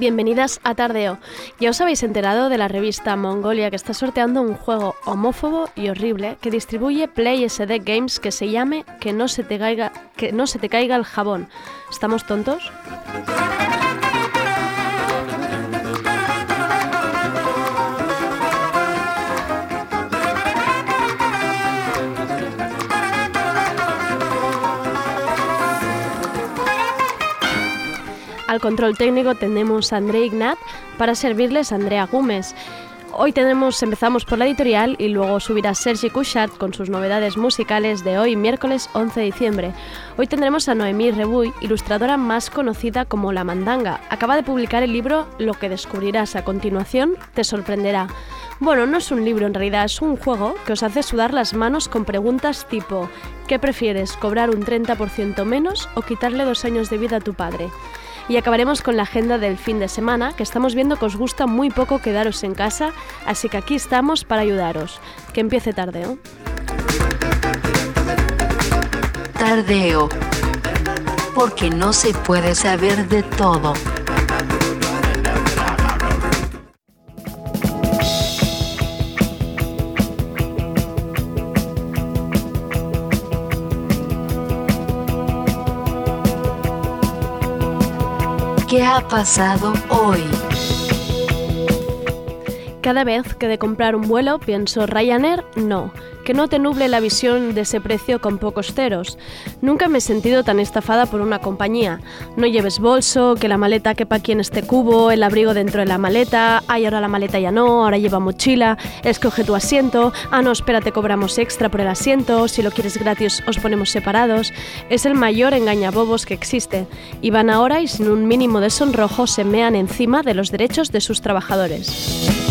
Bienvenidas a Tardeo. Ya os habéis enterado de la revista Mongolia que está sorteando un juego homófobo y horrible que distribuye Play SD Games que se llame Que no se te caiga, que no se te caiga el jabón. ¿Estamos tontos? Al control técnico tenemos a André Ignat para servirles a Andrea Gómez. Hoy empezamos por la editorial y luego subirá Sergi Couchard con sus novedades musicales de hoy, miércoles 11 de diciembre. Hoy tendremos a Noemí Rebuy, ilustradora más conocida como La Mandanga. Acaba de publicar el libro Lo que descubrirás a continuación te sorprenderá. Bueno, no es un libro en realidad, es un juego que os hace sudar las manos con preguntas tipo ¿qué prefieres, cobrar un 30% menos o quitarle dos años de vida a tu padre? Y acabaremos con la agenda del fin de semana, que estamos viendo que os gusta muy poco quedaros en casa, así que aquí estamos para ayudaros. Que empiece Tardeo. Tardeo. Porque no se puede saber de todo. Ha pasado hoy? Cada vez que de comprar un vuelo pienso Ryanair, no que no te nuble la visión de ese precio con pocos ceros. Nunca me he sentido tan estafada por una compañía. No lleves bolso, que la maleta quepa aquí en este cubo, el abrigo dentro de la maleta, ay, ahora la maleta ya no, ahora lleva mochila, escoge tu asiento, ah, no, espera, te cobramos extra por el asiento, si lo quieres gratis os ponemos separados. Es el mayor engañabobos que existe. Y van ahora y sin un mínimo de sonrojo se mean encima de los derechos de sus trabajadores.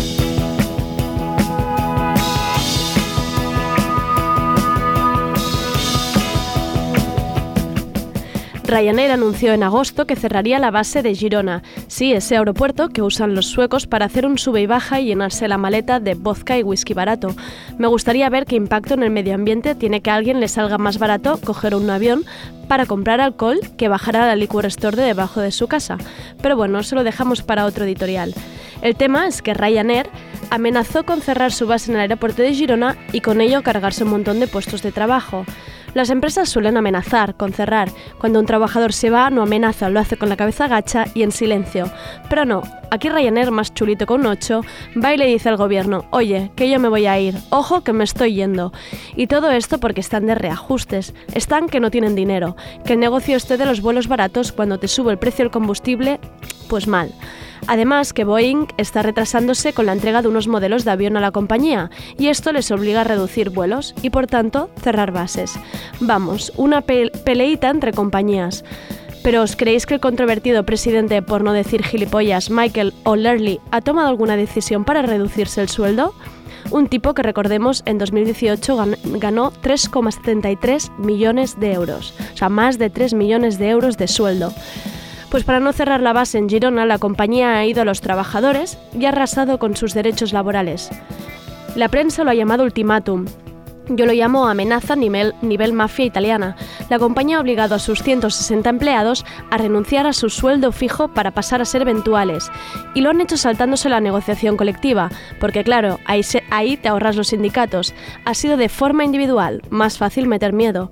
Ryanair anunció en agosto que cerraría la base de Girona, sí, ese aeropuerto que usan los suecos para hacer un sube y baja y llenarse la maleta de vodka y whisky barato. Me gustaría ver qué impacto en el medio ambiente tiene que a alguien le salga más barato coger un avión para comprar alcohol que bajar a la liquor store de debajo de su casa. Pero bueno, eso lo dejamos para otro editorial. El tema es que Ryanair amenazó con cerrar su base en el aeropuerto de Girona y con ello cargarse un montón de puestos de trabajo. Las empresas suelen amenazar con cerrar. Cuando un trabajador se va, no amenaza, lo hace con la cabeza gacha y en silencio. Pero no, aquí Ryanair, más chulito con un 8, va y le dice al gobierno, oye, que yo me voy a ir, ojo que me estoy yendo. Y todo esto porque están de reajustes, están que no tienen dinero, que el negocio esté de los vuelos baratos cuando te sube el precio del combustible, pues mal. Además, que Boeing está retrasándose con la entrega de unos modelos de avión a la compañía y esto les obliga a reducir vuelos y por tanto cerrar bases. Vamos, una peleita entre compañías. Pero ¿os creéis que el controvertido presidente, por no decir gilipollas, Michael O'Leary, ha tomado alguna decisión para reducirse el sueldo? Un tipo que recordemos en 2018 ganó 3,73 millones de euros, o sea, más de 3 millones de euros de sueldo. Pues para no cerrar la base en Girona, la compañía ha ido a los trabajadores y ha arrasado con sus derechos laborales. La prensa lo ha llamado ultimátum. Yo lo llamo amenaza nivel, mafia italiana. La compañía ha obligado a sus 160 empleados a renunciar a su sueldo fijo para pasar a ser eventuales. Y lo han hecho saltándose la negociación colectiva, porque claro, ahí, ahí te ahorras los sindicatos. Ha sido de forma individual, más fácil meter miedo.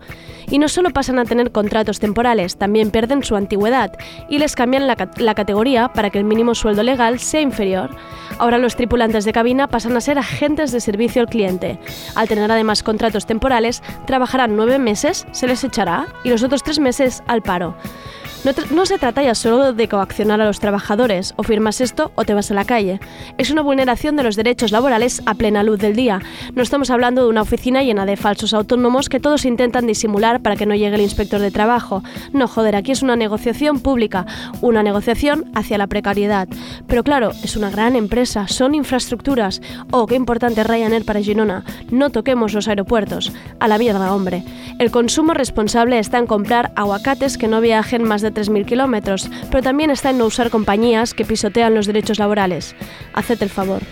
Y no solo pasan a tener contratos temporales, también pierden su antigüedad y les cambian la, la categoría para que el mínimo sueldo legal sea inferior. Ahora los tripulantes de cabina pasan a ser agentes de servicio al cliente. Al tener además contratos temporales, trabajarán nueve meses, se les echará, y los otros tres meses al paro. No, se trata ya solo de coaccionar a los trabajadores, o firmas esto o te vas a la calle. Es una vulneración de los derechos laborales a plena luz del día. No estamos hablando de una oficina llena de falsos autónomos que todos intentan disimular para que no llegue el inspector de trabajo. No, joder, aquí es una negociación pública, una negociación hacia la precariedad. Pero claro, es una gran empresa, son infraestructuras. Oh, qué importante Ryanair para Girona. No toquemos los aeropuertos. A la mierda, hombre. El consumo responsable está en comprar aguacates que no viajen más de 3.000 kilómetros, pero también está en no usar compañías que pisotean los derechos laborales. Haced el favor.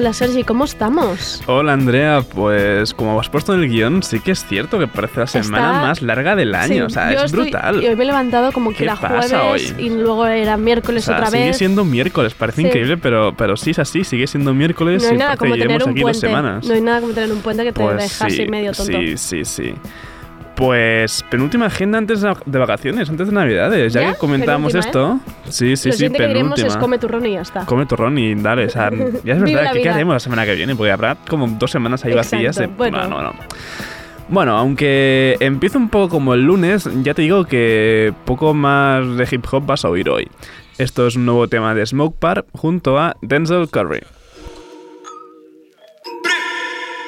Hola Sergi, ¿cómo estamos? Hola Andrea, pues como has puesto en el guion, sí que es cierto que parece la semana más larga del año, o sea, es brutal. Y hoy me he levantado como que era jueves y luego era miércoles otra vez. Sigue siendo miércoles, parece increíble, pero, pero sí es así, sigue siendo miércoles no hay y nada como tener un aquí puente. dos semanas. No hay nada como tener un puente que te pues deja así medio tonto. Sí, sí, sí. Pues penúltima agenda antes de vacaciones, antes de Navidades, ya, que comentábamos esto. ¿eh? Sí, sí, Lo sí, penúltima. Que es come turrón y ya está. Come turrón y dale, o sea, ya es verdad, ¿qué, haremos la semana que viene? Porque habrá como dos semanas ahí vacías. De, bueno. no, no. Bueno, aunque empieza un poco como el lunes, ya te digo que poco más de hip hop vas a oír hoy. Esto es un nuevo tema de Smoke Park junto a Denzel Curry.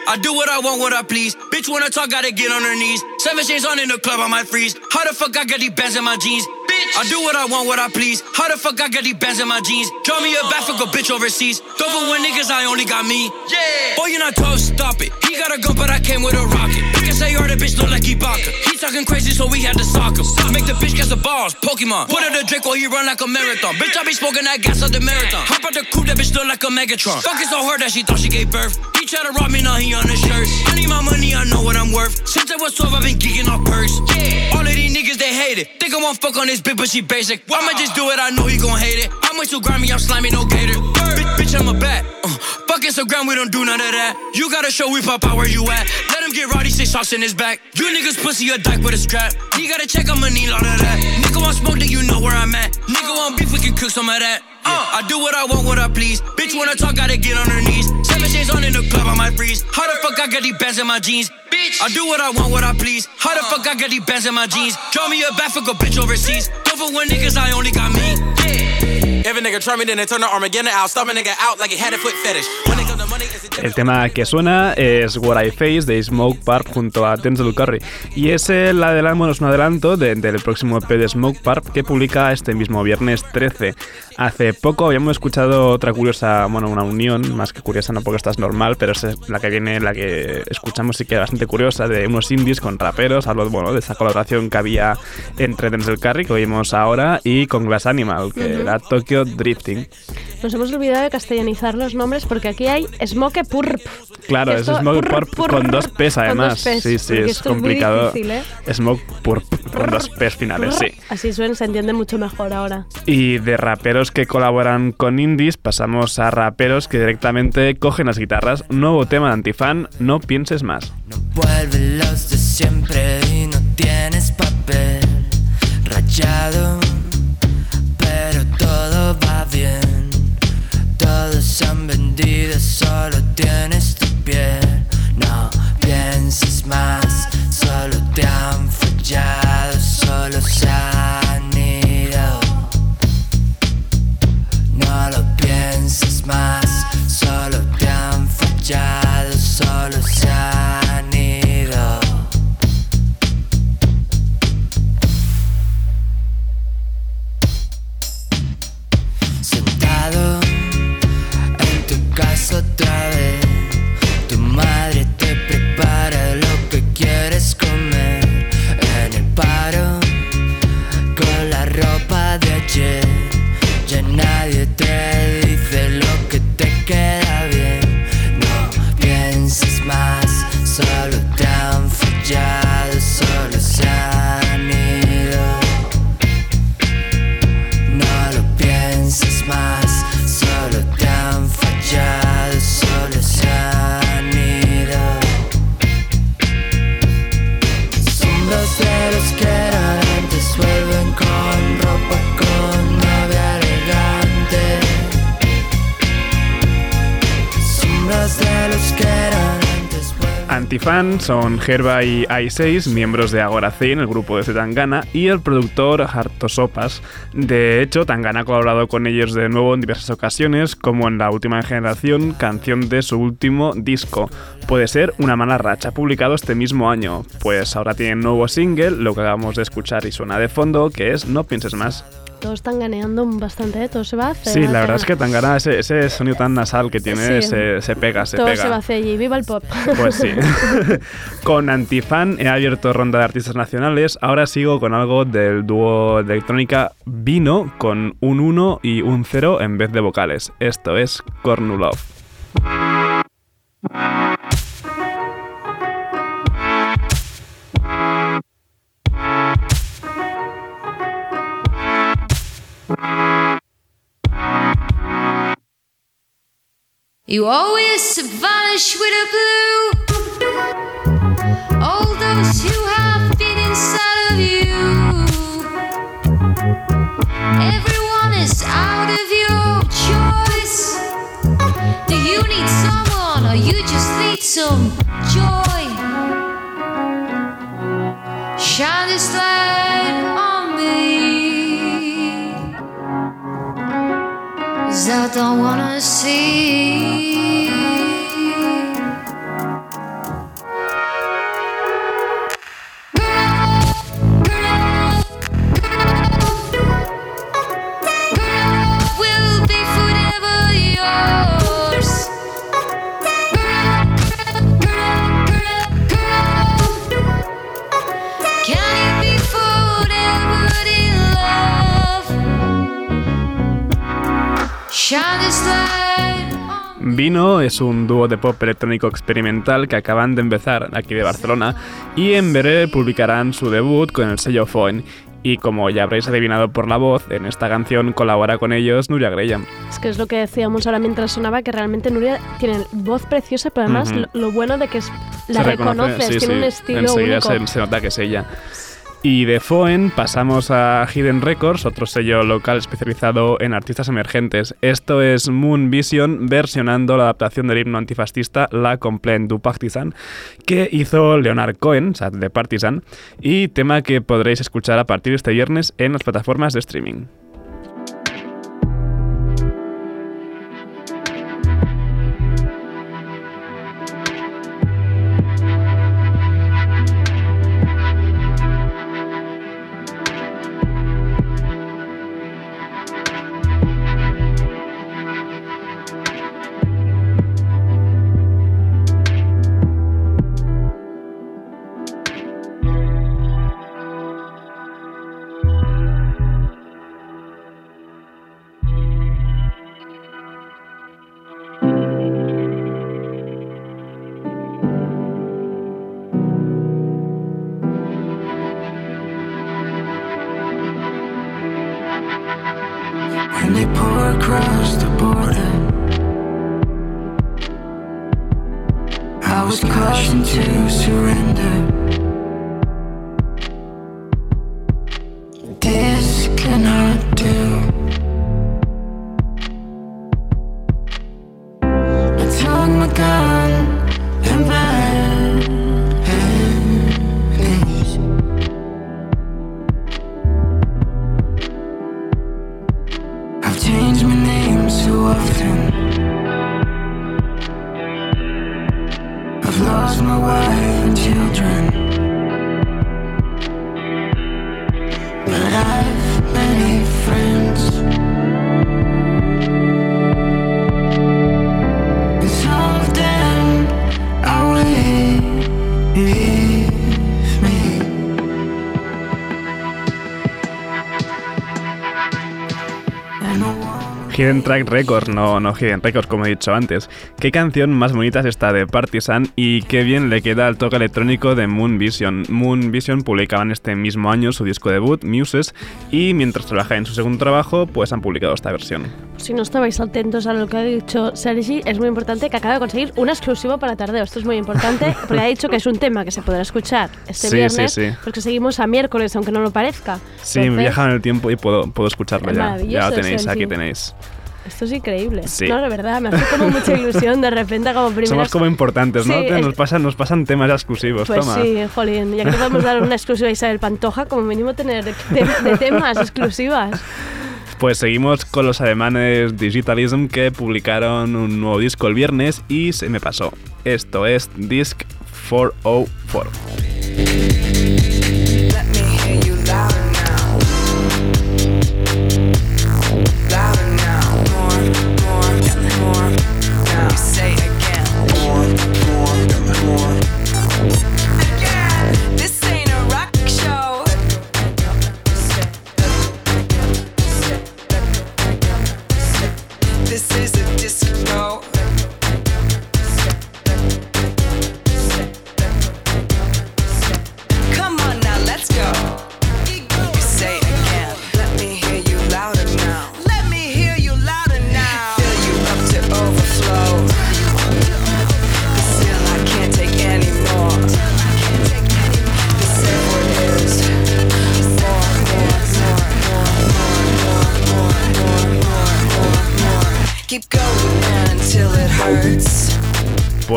I do what I want, what I please. Bitch, I talk, gotta get on her knees. Seven chains on in the club, I might freeze. How the fuck I got these bands in my jeans? Bitch, I do what I want, what I please. How the fuck I got these bands in my jeans? Draw me a back, fuck a bitch overseas. Don't for when niggas, I only got me. Yeah. Boy, you're not tough, stop it. He got a gun, but I came with a rocket. You can say the bitch, look like Ibaka. He talking crazy, so we had to sock him. Make the bitch catch the balls, Pokemon. Put her the Drake while he run like a marathon. Bitch, I be smoking that gas of the marathon. Hop out the coupe, that bitch look like a Megatron. Fucking so hard that she thought she gave birth. He try to rob me, now he on his shirt. I need my money, I know what I'm worth. Since I was 12, I've been geeking off perks. Yeah. All of these niggas, they hate it. Think I won't fuck on this bitch, but she basic. I'ma just do it, I know he gon' hate it. I'm way too grimy, I'm slimy, no gator. Bitch, bitch, I'm a bat. Uh, fuck Instagram, we don't do none of that. You gotta show we pop out where you at. Let him get rowdy, say sauce in his back. You niggas pussy a dyke with a strap. He gotta check, I'ma need all of that. Nigga want smoke, then you know where I'm at. Nigga want beef, we can cook some of that. Uh, I do what I want, what I please. Bitch, when I talk, gotta get on her knees. Seven chains on in the club, I might freeze. How the fuck I got these bands in my jeans? Bitch, I do what I want, what I please. How the uh. fuck I got these bands in my jeans? Draw me a back, fuck a bitch overseas. Don't for when niggas, I only got me. Yeah. El tema que suena es What I Face de Smoke Park junto a Denzel Curry. Y es, el adelanto, bueno, es un adelanto de, del próximo EP de Smoke Park que publica este mismo viernes 13. Hace poco habíamos escuchado otra curiosa, bueno, una unión, más que curiosa, no porque esta es normal, pero es la que viene, la que escuchamos sí que es bastante curiosa, de unos indies con raperos. Hablo, bueno, de esa colaboración que había entre Denzel Curry, que oímos ahora, y con Glass Animal, que era Tokyo Drifting. Nos hemos olvidado de castellanizar los nombres porque aquí hay Smoke Purp. Claro, es Smoke Purp, con dos P's además. sí, sí, es complicado. Es difícil, ¿eh? Smoke Purp con dos P's finales, sí. Así suena, se entiende mucho mejor ahora. Y de raperos que colaboran con indies pasamos a raperos que directamente cogen las guitarras. Nuevo tema de Antifan, No pienses más. No vuelve los de siempre y no tienes papel rayado, Todos han vendido, solo tienes tu piel. No pienses más, solo te han fallado, solo se han ido. No lo pienses más, solo Son Herba y i6, miembros de Agora en el grupo de Tangana, y el productor Hartosopas. De hecho, Tangana ha colaborado con ellos de nuevo en diversas ocasiones, como en la última generación, canción de su último disco. Puede ser Una mala racha, publicado este mismo año. Pues ahora tienen nuevo single, lo que acabamos de escuchar y suena de fondo, que es No pienses más todos están ganeando bastante, ¿eh? todo se va a hacer. Sí, la verdad es que Tangana, ese, ese sonido tan nasal que tiene, se, se, pega, se todo pega. se va a hacer y viva el pop. Pues sí. con Antifan he abierto ronda de artistas nacionales, ahora sigo con algo del dúo de electrónica Vino con un 1 y un 0 en vez de vocales. Esto es Kornulov. You always vanish with a blue. All those who have been inside of you. Everyone is out of your choice. Do you need someone or you just need some joy? Shine this light I don't wanna see. Es un dúo de pop electrónico experimental que acaban de empezar aquí de Barcelona y en breve publicarán su debut con el sello Foen. Y como ya habréis adivinado por la voz, en esta canción colabora con ellos Nuria Graham. Es que es lo que decíamos ahora mientras sonaba, que realmente Nuria tiene voz preciosa, pero además Ujú. lo, lo bueno de que es, la reconoce, reconoces, sí, tiene sí, un estilo Enseguida único. se, se nota que es ella. Y de Foen pasamos a Hidden Records, otro sello local especializado en artistas emergentes. Esto es Moon Vision versionando la adaptación del himno antifascista La Complaint du Partisan, que hizo Leonard Cohen, o sea, de Partisan, y tema que podréis escuchar a partir de este viernes en las plataformas de streaming. Hidden Track Records, no, no Hidden Records, como he dicho antes. Qué canción más bonita es esta de Partisan y qué bien le queda al toque electrónico de Moon Vision. Moon Vision publicaban este mismo año su disco debut, Muses, y mientras trabajaba en su segundo trabajo, pues han publicado esta versión. Si no estabais atentos a lo que ha dicho Sergi, es muy importante que acaba de conseguir un exclusivo para Tardeo. Esto es muy importante porque ha dicho que es un tema que se podrá escuchar este Sí, viernes, sí, sí. porque seguimos a miércoles, aunque no lo parezca. Sí, Entonces, viajan en el tiempo y puedo, puedo escucharlo Es ya. Ya lo tenéis, Sergi. aquí tenéis. Esto es increíble. Sí. No, de verdad, me hace como mucha ilusión de repente como primeras... Somos como importantes, ¿no? Sí, es- nos, pasan, nos pasan temas exclusivos, Pues toma. sí, jolín, ya que podemos dar una exclusiva a Isabel Pantoja, como mínimo tener de, de temas exclusivas. Pues seguimos con los alemanes Digitalism que publicaron un nuevo disco el viernes y se me pasó. Esto es Disc 404. Let me hear you louder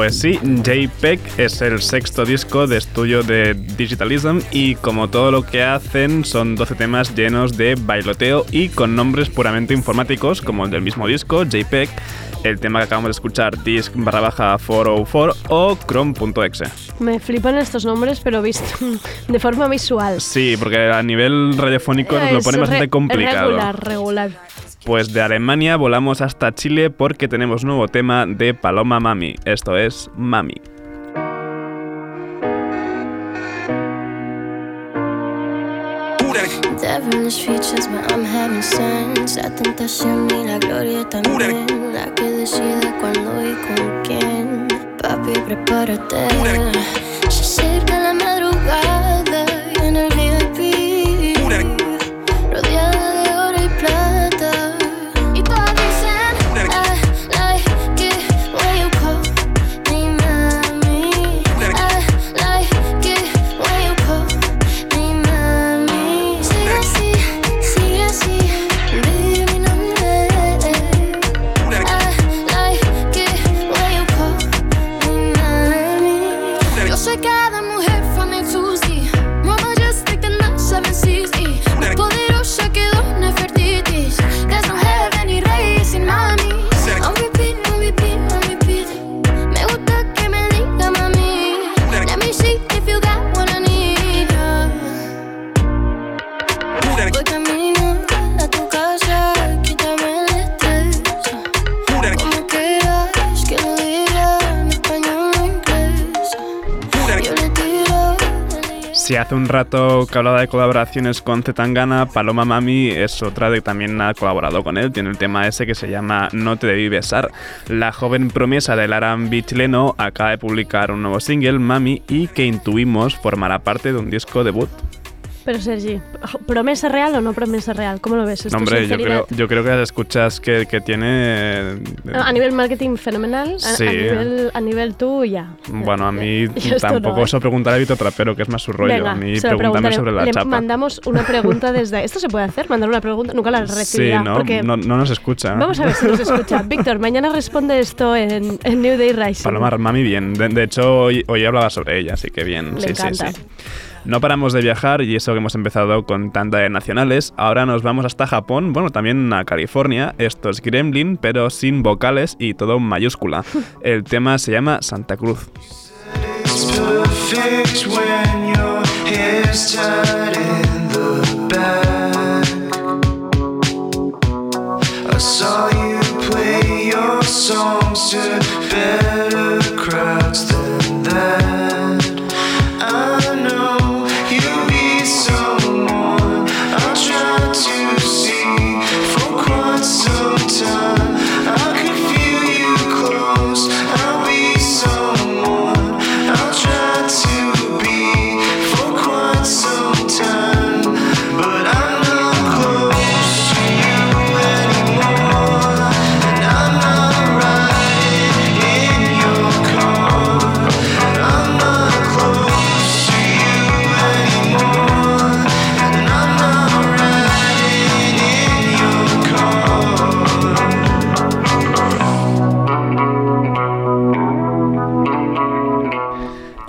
Pues sí, JPEG es el sexto disco de estudio de Digitalism y como todo lo que hacen son 12 temas llenos de bailoteo y con nombres puramente informáticos como el del mismo disco, JPEG, el tema que acabamos de escuchar, disc barra baja 404 o chrome.exe. Me flipan estos nombres, pero visto de forma visual. Sí, porque a nivel radiofónico nos lo pone bastante complicado. Regular, regular. Pues de Alemania volamos hasta Chile porque tenemos nuevo tema de Paloma Mami. Esto es Mami. Devilish features, but I'm having sense. La tentación y la gloria también. La que decide cuándo y con quién. Papi, prepárate. Se acerca la madrugada hace un rato que hablaba de colaboraciones con Zetangana, Paloma Mami es otra de que también ha colaborado con él. Tiene el tema ese que se llama No te debí besar. La joven promesa del R&B chileno acaba de publicar un nuevo single, Mami, y que intuimos formará parte de un disco debut. Pero Sergi, ¿promesa real o no promesa real? ¿Cómo lo ves? ¿Es No, tu hombre, yo creo, yo creo que las escuchas que, que tiene... eh, A nivel marketing fenomenal, a, Sí. a nivel, a nivel tú ya. Bueno, a mí esto tampoco no, ¿eh? eso preguntar a Víctor Trapero, que es más su rollo. Venga, a mí pregúntame sobre la Le chapa. mandamos una pregunta desde... ¿Esto se puede hacer? ¿Mandar una pregunta? Nunca la Sí, recibirá. ¿no? porque no, no nos escucha. Vamos a ver si nos escucha. Víctor, mañana responde esto en, en New Day Rising. Paloma Mami, bien. De, de hecho, hoy, hoy hablaba sobre ella, así que bien. Me sí, encanta. sí, sí. No paramos de viajar y eso que hemos empezado con tanda de nacionales. Ahora nos vamos hasta Japón, bueno, también a California. Esto es Gremlin, pero sin vocales y todo en mayúscula. El tema se llama Santa Cruz. Songs to better crowds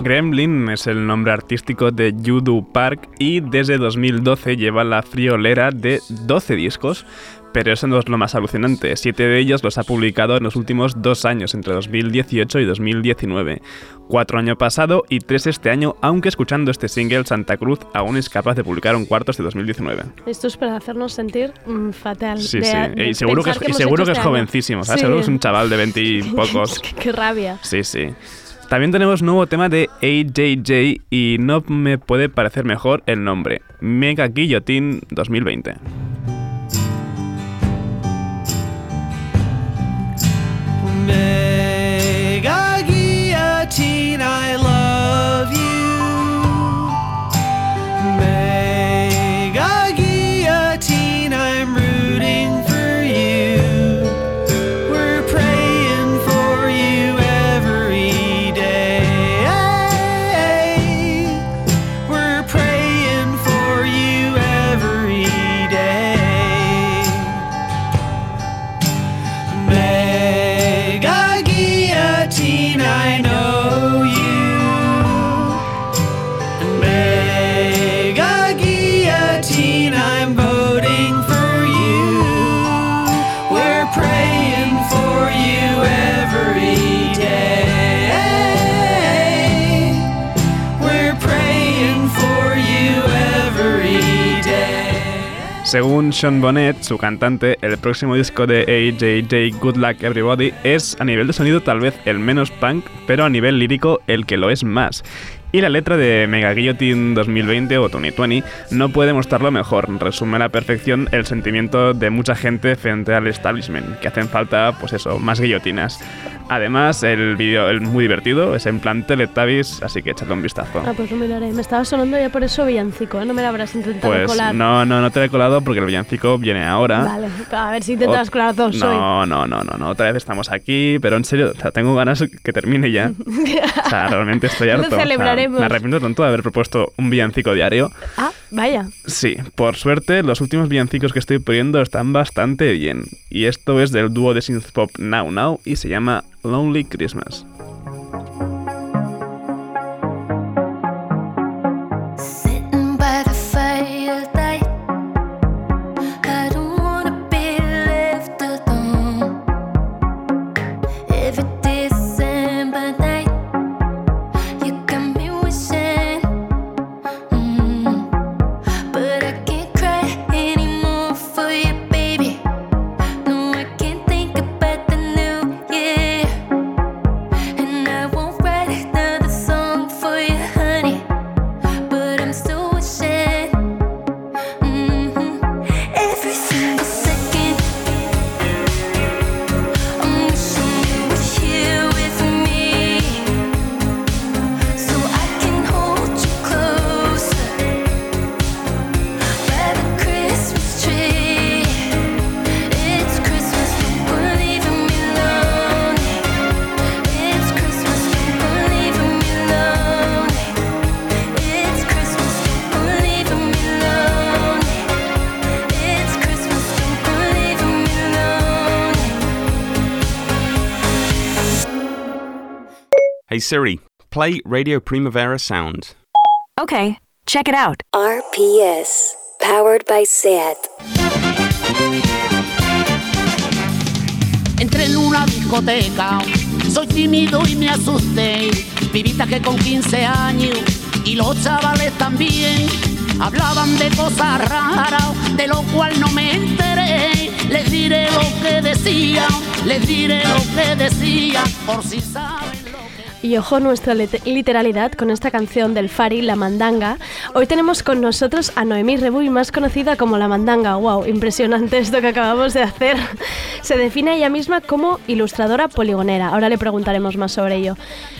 Gremlin es el nombre artístico de Judo Park y desde 2012 lleva la friolera de 12 discos. Pero eso no es lo más alucinante. Siete de ellos los ha publicado en los últimos dos años, entre 2018 y 2019. Cuatro año pasado y tres este año, aunque escuchando este single, Santa Cruz aún es capaz de publicar un cuarto de 2019. Esto es para hacernos sentir mm, fatal. Sí, de- sí. de Y seguro que es, pensar y seguro que es este año. jovencísimo, ¿sabes? Sí. Seguro que es un chaval de 20 y pocos. qué, qué rabia. Sí, sí. También tenemos nuevo tema de AJJ y no me puede parecer mejor el nombre. Mega Guillotine 2020. Mega Según Sean Bonnet, su cantante, el próximo disco de AJJ Good Luck Everybody es a nivel de sonido tal vez el menos punk, pero a nivel lírico el que lo es más. Y la letra de Mega Guillotine 2020 o 2020 no puede mostrarlo mejor, resume a la perfección el sentimiento de mucha gente frente al establishment, que hacen falta, pues eso, más guillotinas. Además, el vídeo es muy divertido, es en plan Teletubbies, así que échale un vistazo. Ah, pues lo miraré. Me estaba sonando ya por eso villancico, ¿eh? No me la habrás intentado Pues colar. no, no, no te lo he colado porque el villancico viene ahora. Vale, a ver si intentas colar dos hoy. No, no, no, no, no, otra vez estamos aquí, pero en serio, o sea, tengo ganas que termine ya. O sea, realmente estoy Lo harto. O me arrepiento tanto de haber propuesto un villancico diario. Ah, vaya. Sí, por suerte, los últimos villancicos que estoy poniendo están bastante bien. Y esto es del dúo de synth pop Now Now y se llama Lonely Christmas. Siri, play Radio Primavera Sound. Okay, check it out. RPS, powered by SAT. Entré en una discoteca, soy tímido y me asusté. Vivita que con 15 años y los chavales también hablaban de cosas raras, de lo cual no me enteré. Les diré lo que decían, les diré lo que decían, por si saben. Y ojo nuestra lit- literalidad con esta canción del Fari, La Mandanga. Hoy tenemos con nosotros a Noemí Rebuy, más conocida como La Mandanga. ¡Wow! Impresionante esto que acabamos de hacer. Se define ella misma como ilustradora poligonera. Ahora le preguntaremos más sobre ello.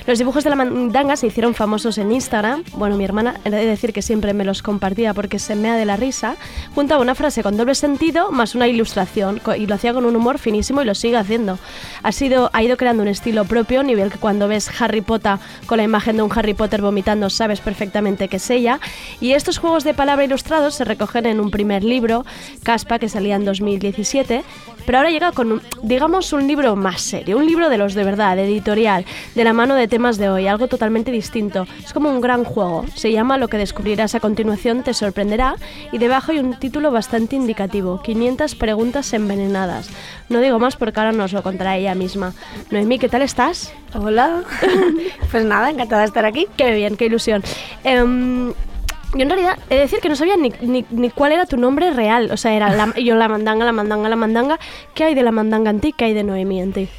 Los dibujos de La Mandanga se hicieron famosos en Instagram. Bueno, mi hermana, he de decir que siempre me los compartía porque se mea de la risa. Junto a una frase con doble sentido más una ilustración. Y lo hacía con un humor finísimo y lo sigue haciendo. Ha, sido, ha ido creando un estilo propio, nivel que cuando ves Harry Potter con la imagen de un Harry Potter vomitando, sabes perfectamente que es ella. Y estos juegos de palabra ilustrados se recogen en un primer libro, Caspa, que salía en 2017, pero ahora llega con, un- digamos, un libro más serio, un libro de los de verdad, editorial, de la mano de temas de hoy, algo totalmente distinto. Es como un gran juego. Se llama Lo que descubrirás a continuación te sorprenderá y debajo hay un título bastante indicativo, 500 preguntas envenenadas. No digo más porque ahora nos lo contará ella misma. Noemí, ¿qué tal estás? Hola. pues nada, encantada de estar aquí. Qué bien, qué ilusión. Em, yo en realidad he de decir que no sabía ni, ni- ni cuál era tu nombre real. O sea, era la- yo la mandanga, la mandanga, la mandanga. ¿Qué hay de la mandanga en ti? ¿Qué hay de Noemí en ti?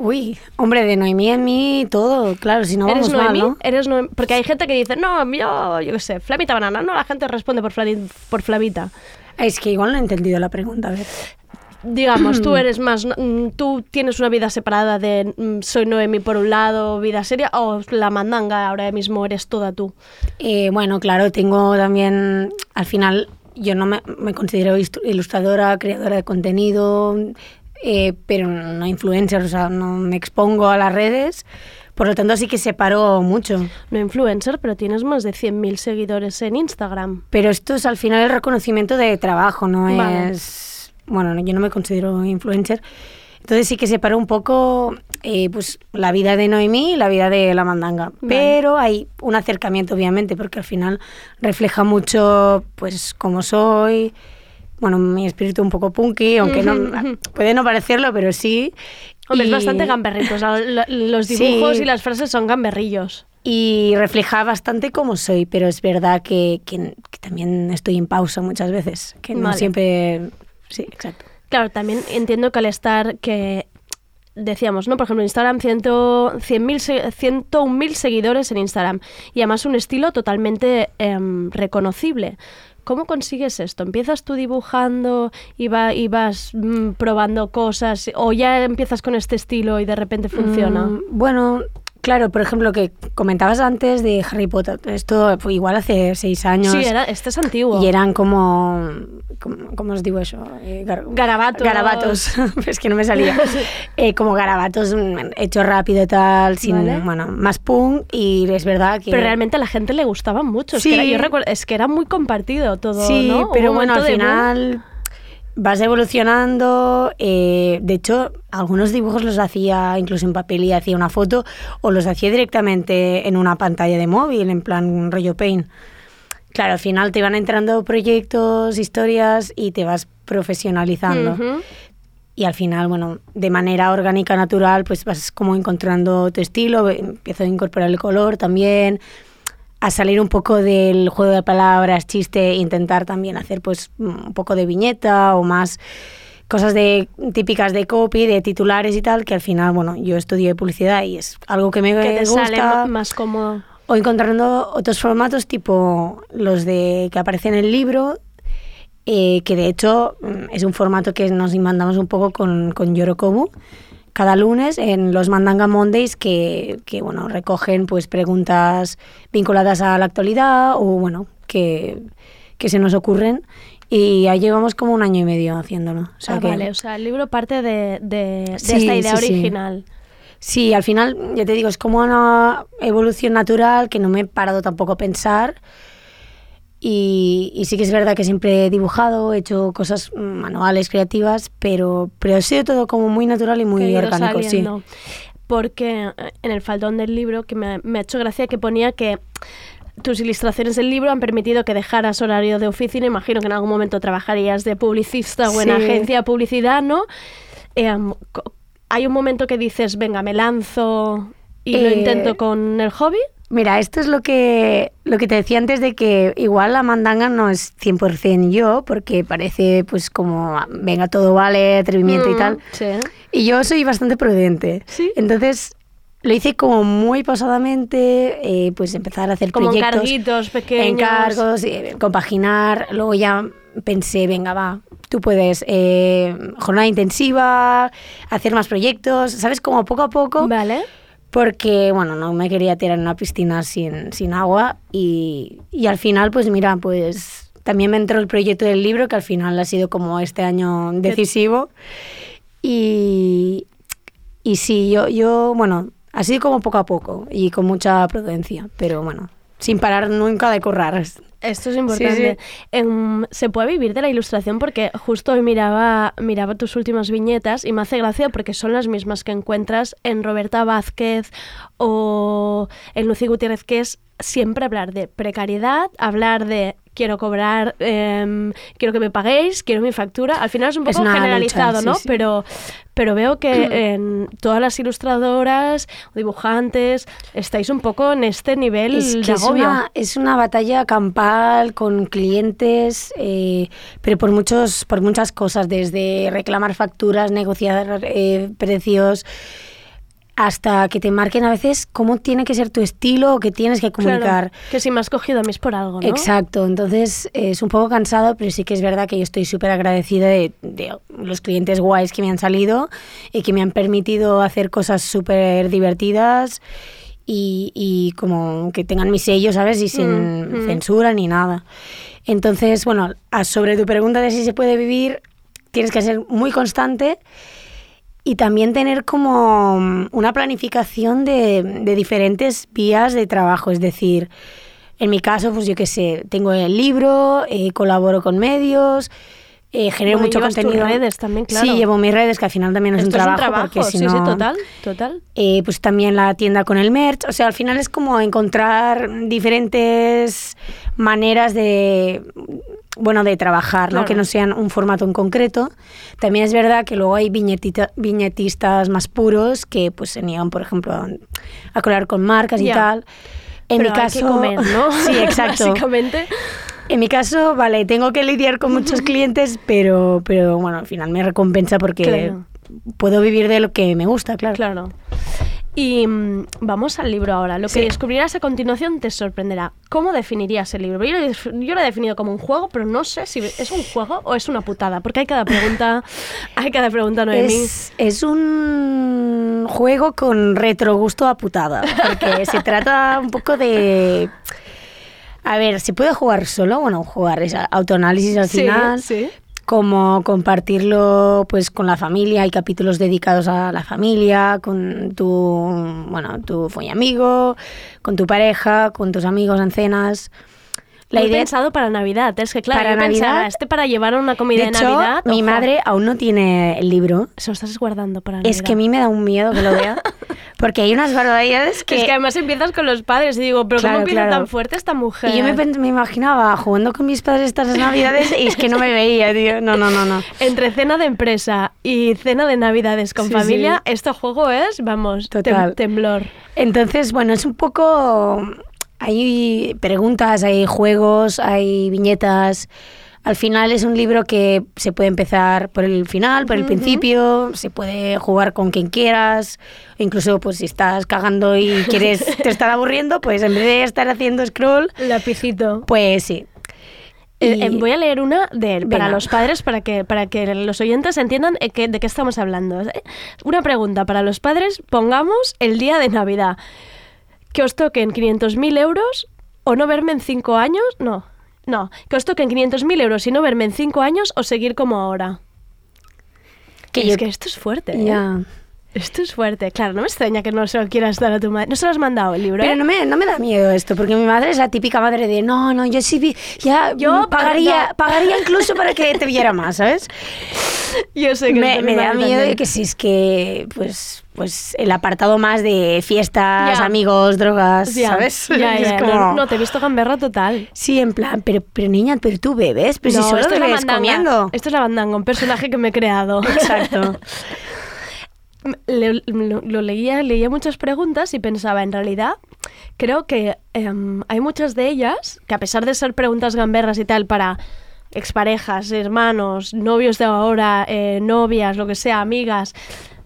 Uy, hombre, de Noemí en mí todo, claro, si no ¿Eres vamos mal, Noemí? ¿no? ¿Eres Noemí? Porque hay gente que dice, no, yo, yo qué sé, Flamita Banana. No, la gente responde por Flavita. Es que igual no he entendido la pregunta, a ver. Digamos, tú eres más, mm, tú tienes una vida separada de mm, soy Noemí por un lado, vida seria, o la mandanga ahora mismo eres toda tú. Eh, bueno, claro, tengo también, al final, yo no me, me considero ilustradora, creadora de contenido, eh, pero no influencer, o sea, no me expongo a las redes, por lo tanto sí que separo mucho. No influencer, pero tienes más de 100.000 seguidores en Instagram. Pero esto es al final el reconocimiento de trabajo, no Vale. es... Bueno, yo no me considero influencer. Entonces sí que separo un poco eh, pues, la vida de Noemí y la vida de la mandanga. Vale. Pero hay un acercamiento, obviamente, porque al final refleja mucho pues cómo soy, bueno, mi espíritu un poco punky, aunque no, puede no parecerlo, pero sí. Hombre, es Y- bastante gamberrito. o sea, lo- los dibujos Sí. y las frases son gamberrillos. y refleja bastante cómo soy, pero es verdad que, que- que también estoy en pausa muchas veces, que no Vale. siempre... Sí, exacto. Claro, también entiendo que al estar que decíamos, ¿no? Por ejemplo, Instagram, ciento- 100.000 se- 101.000 seguidores en Instagram y además un estilo totalmente em, reconocible. ¿Cómo consigues esto? ¿Empiezas tú dibujando y, va- y vas mm, probando cosas o ya empiezas con este estilo y de repente funciona? Mm, bueno, claro, por ejemplo, que comentabas antes de Harry Potter, esto fue igual hace seis años. Sí, era, este es antiguo. Y eran como, como ¿cómo os digo eso? Eh, gar- Garabatos. Garabatos, es que no me salía. Eh, como garabatos mm, hechos rápido y tal, sin, Vale. bueno, más punk y es verdad que... Pero realmente a la gente le gustaba mucho. Es, que era, Sí. yo recuerdo, es que era muy compartido todo, Sí, ¿no? Pero bueno, al boom. Vas evolucionando. eh, de hecho, algunos dibujos los hacía incluso en papel y hacía una foto, o los hacía directamente en una pantalla de móvil, en plan rollo paint. Claro, al final te van entrando proyectos, historias y te vas profesionalizando. Ujú. Y al final, bueno, de manera orgánica, natural, pues vas como encontrando tu estilo, empiezo a incorporar el color también, a salir un poco del juego de palabras, chiste, e intentar también hacer pues un poco de viñeta o más cosas de típicas de copy, de titulares y tal, que al final, bueno, yo estudié publicidad y es algo que me que te gusta. sale más cómodo. O encontrando otros formatos tipo los de que aparecen en el libro, eh, que de hecho mm, es un formato que nos mandamos un poco con, con Yorokobu cada lunes en los Mandanga Mondays que, que, bueno, recogen pues preguntas vinculadas a la actualidad o bueno, que, que se nos ocurren y ya llevamos como un año y medio haciéndolo. O sea ah, que- vale, o sea, el libro parte de, de- de Sí, esta idea sí, sí. original. Sí, al final, ya te digo, es como una evolución natural que no me he parado tampoco a pensar. Y, y sí que es verdad que siempre he dibujado, he hecho cosas mm, manuales, creativas, pero, pero ha sido todo como muy natural y muy orgánico, sí. Porque eh, en el faldón del libro, que me, me ha hecho gracia que ponía que tus ilustraciones del libro han permitido que dejaras horario de oficina. Imagino que en algún momento trabajarías de publicista o en Sí. agencia de publicidad, ¿no? Em, hay un momento que dices, venga, me lanzo y lo Eh, intento con el hobby. Mira, esto es lo que, lo que te decía antes de que igual la mandanga no es 100% yo, porque parece pues como, venga, todo vale, atrevimiento y Mm, tal. Sí. Y yo soy bastante prudente. Entonces lo hice como muy pausadamente, eh, pues empezar a hacer Como proyectos. encarguitos pequeños. Encargos, eh, compaginar. Luego ya pensé, venga, va, tú puedes, eh, jornada intensiva, hacer más proyectos, ¿sabes? Como poco a poco. Vale. Porque, bueno, no me quería tirar en una piscina sin, sin agua y, y al final, pues mira, pues también me entró el proyecto del libro, que al final ha sido como este año decisivo. Y, y sí, yo, yo, bueno, Así como poco a poco y con mucha prudencia, pero bueno, sin parar nunca de correr. Esto es importante. Em, se puede vivir de la ilustración porque justo hoy miraba, miraba tus últimas viñetas y me hace gracia porque son las mismas que encuentras en Roberta Vázquez o en Lucy Gutiérrez, que es siempre hablar de precariedad, hablar de quiero cobrar, em, quiero que me paguéis, quiero mi factura. Al final es un poco generalizado, lucha, sí, ¿no? sí. Pero, pero veo que en todas las ilustradoras, dibujantes, estáis un poco en este nivel Es de que es agobio. una, es una batalla campal con clientes, eh, pero por, muchos, por muchas cosas, desde reclamar facturas, negociar eh, precios, hasta que te marquen a veces cómo tiene que ser tu estilo o qué tienes que Claro, comunicar. que si me has cogido a mí es por algo, ¿no? Exacto, entonces eh, es un poco cansado, pero sí que es verdad que yo estoy súper agradecida de, de los clientes guays que me han salido y que me han permitido hacer cosas súper divertidas y, y como que tengan mi sello, ¿sabes? Y sin Mm, mm. censura ni nada. Entonces, bueno, sobre tu pregunta de si se puede vivir, tienes que ser muy constante y también tener como mm, una planificación de, de diferentes vías de trabajo. Es decir, en mi caso, pues yo qué sé, tengo el libro, eh, colaboro con medios, eh, genero Bueno, mucho llevas tus contenido. redes también, claro. Sí, llevo mis redes, que al final también es Esto un es un trabajo. trabajo, porque si sí, no, sí, total, total. eh, pues también la tienda con el merch. O sea, al final es como encontrar diferentes maneras de bueno de trabajar, ¿no? Claro. que no sean un formato en concreto. También es verdad que luego hay viñetita- viñetistas más puros que pues se niegan, por ejemplo, a, a colar con marcas y Ya. tal. En Pero mi hay que caso, comer, ¿no? sí, exacto. Básicamente. En mi caso, vale, tengo que lidiar con muchos clientes, pero, pero bueno, al final me recompensa porque Claro. puedo vivir de lo que me gusta, claro. Claro. Y mm, vamos al libro ahora. Lo que descubrirás a continuación te sorprenderá. ¿Cómo definirías el libro? Yo lo, he- yo lo he definido como un juego, pero no sé si es un juego o es una putada, porque hay cada pregunta, hay cada pregunta, Noemí. Es, es un juego con retrogusto a putada, porque se trata un poco de... A ver, se puede jugar solo, bueno, jugar es autoanálisis al Sí, final, sí. Como compartirlo pues con la familia, hay capítulos dedicados a la familia, con tu, bueno, tu amigo, con tu pareja, con tus amigos en cenas. La idea pensado para Navidad, es que claro, Para pensaba, Navidad- este para llevar a una comida de de, hecho, Navidad. mi ojo, madre aún no tiene el libro. Se lo estás guardando para Navidad. Es que a mí me da un miedo que lo vea, porque hay unas barbaridades que... Es que además empiezas con los padres y digo, pero Claro, ¿cómo empieza claro. tan fuerte esta mujer? Y yo me, imaginaba jugando con mis padres estas navidades y es que no me veía, tío. No, no, no, no. Entre cena de empresa y cena de navidades con Sí, familia, sí. este juego es, vamos, tem- Total. temblor. Entonces, bueno, es un poco... Hay preguntas, hay juegos, hay viñetas. Al final es un libro que se puede empezar por el final, por el principio, se puede jugar con quien quieras, incluso pues si estás cagando y quieres te están aburriendo, pues en vez de estar haciendo scroll, Lapicito. pues sí. Eh, Y- eh, voy a leer una de, para Venga. los padres para que, para que los oyentes entiendan eh, que- de qué estamos hablando. Eh, Una pregunta para los padres, pongamos el día de Navidad. Que os toquen 500.000 euros o no verme en 5 años. No, no. Que os toquen 500.000 euros y no verme en 5 años o seguir como ahora. Que es yo- que esto es fuerte. ¿eh? Esto es fuerte. Claro, no me extraña que no se lo quieras dar a tu madre. No se lo has mandado el libro. Pero ¿eh? no me, no me da miedo esto, porque mi madre es la típica madre de no, no, yo sí vi, ya Yo pagaría, pagaría incluso para que te viera más, ¿sabes? Yo sé que me, me da miedo de que si es que, pues, pues el apartado más de fiestas, Ya. amigos, drogas, Ya, ¿sabes? Ya, Es como- no, no, te he visto gamberra total. Sí, en plan, pero, pero niña, pero tú bebes, pero No, si solo esto te es la ves mandanga. comiendo. Esto es la bandanga, un personaje que me he creado. Exacto. Lo leía, leía muchas preguntas y pensaba, en realidad, creo que em, hay muchas de ellas que a pesar de ser preguntas gamberras y tal para exparejas, hermanos, novios de ahora, eh, novias, lo que sea, amigas,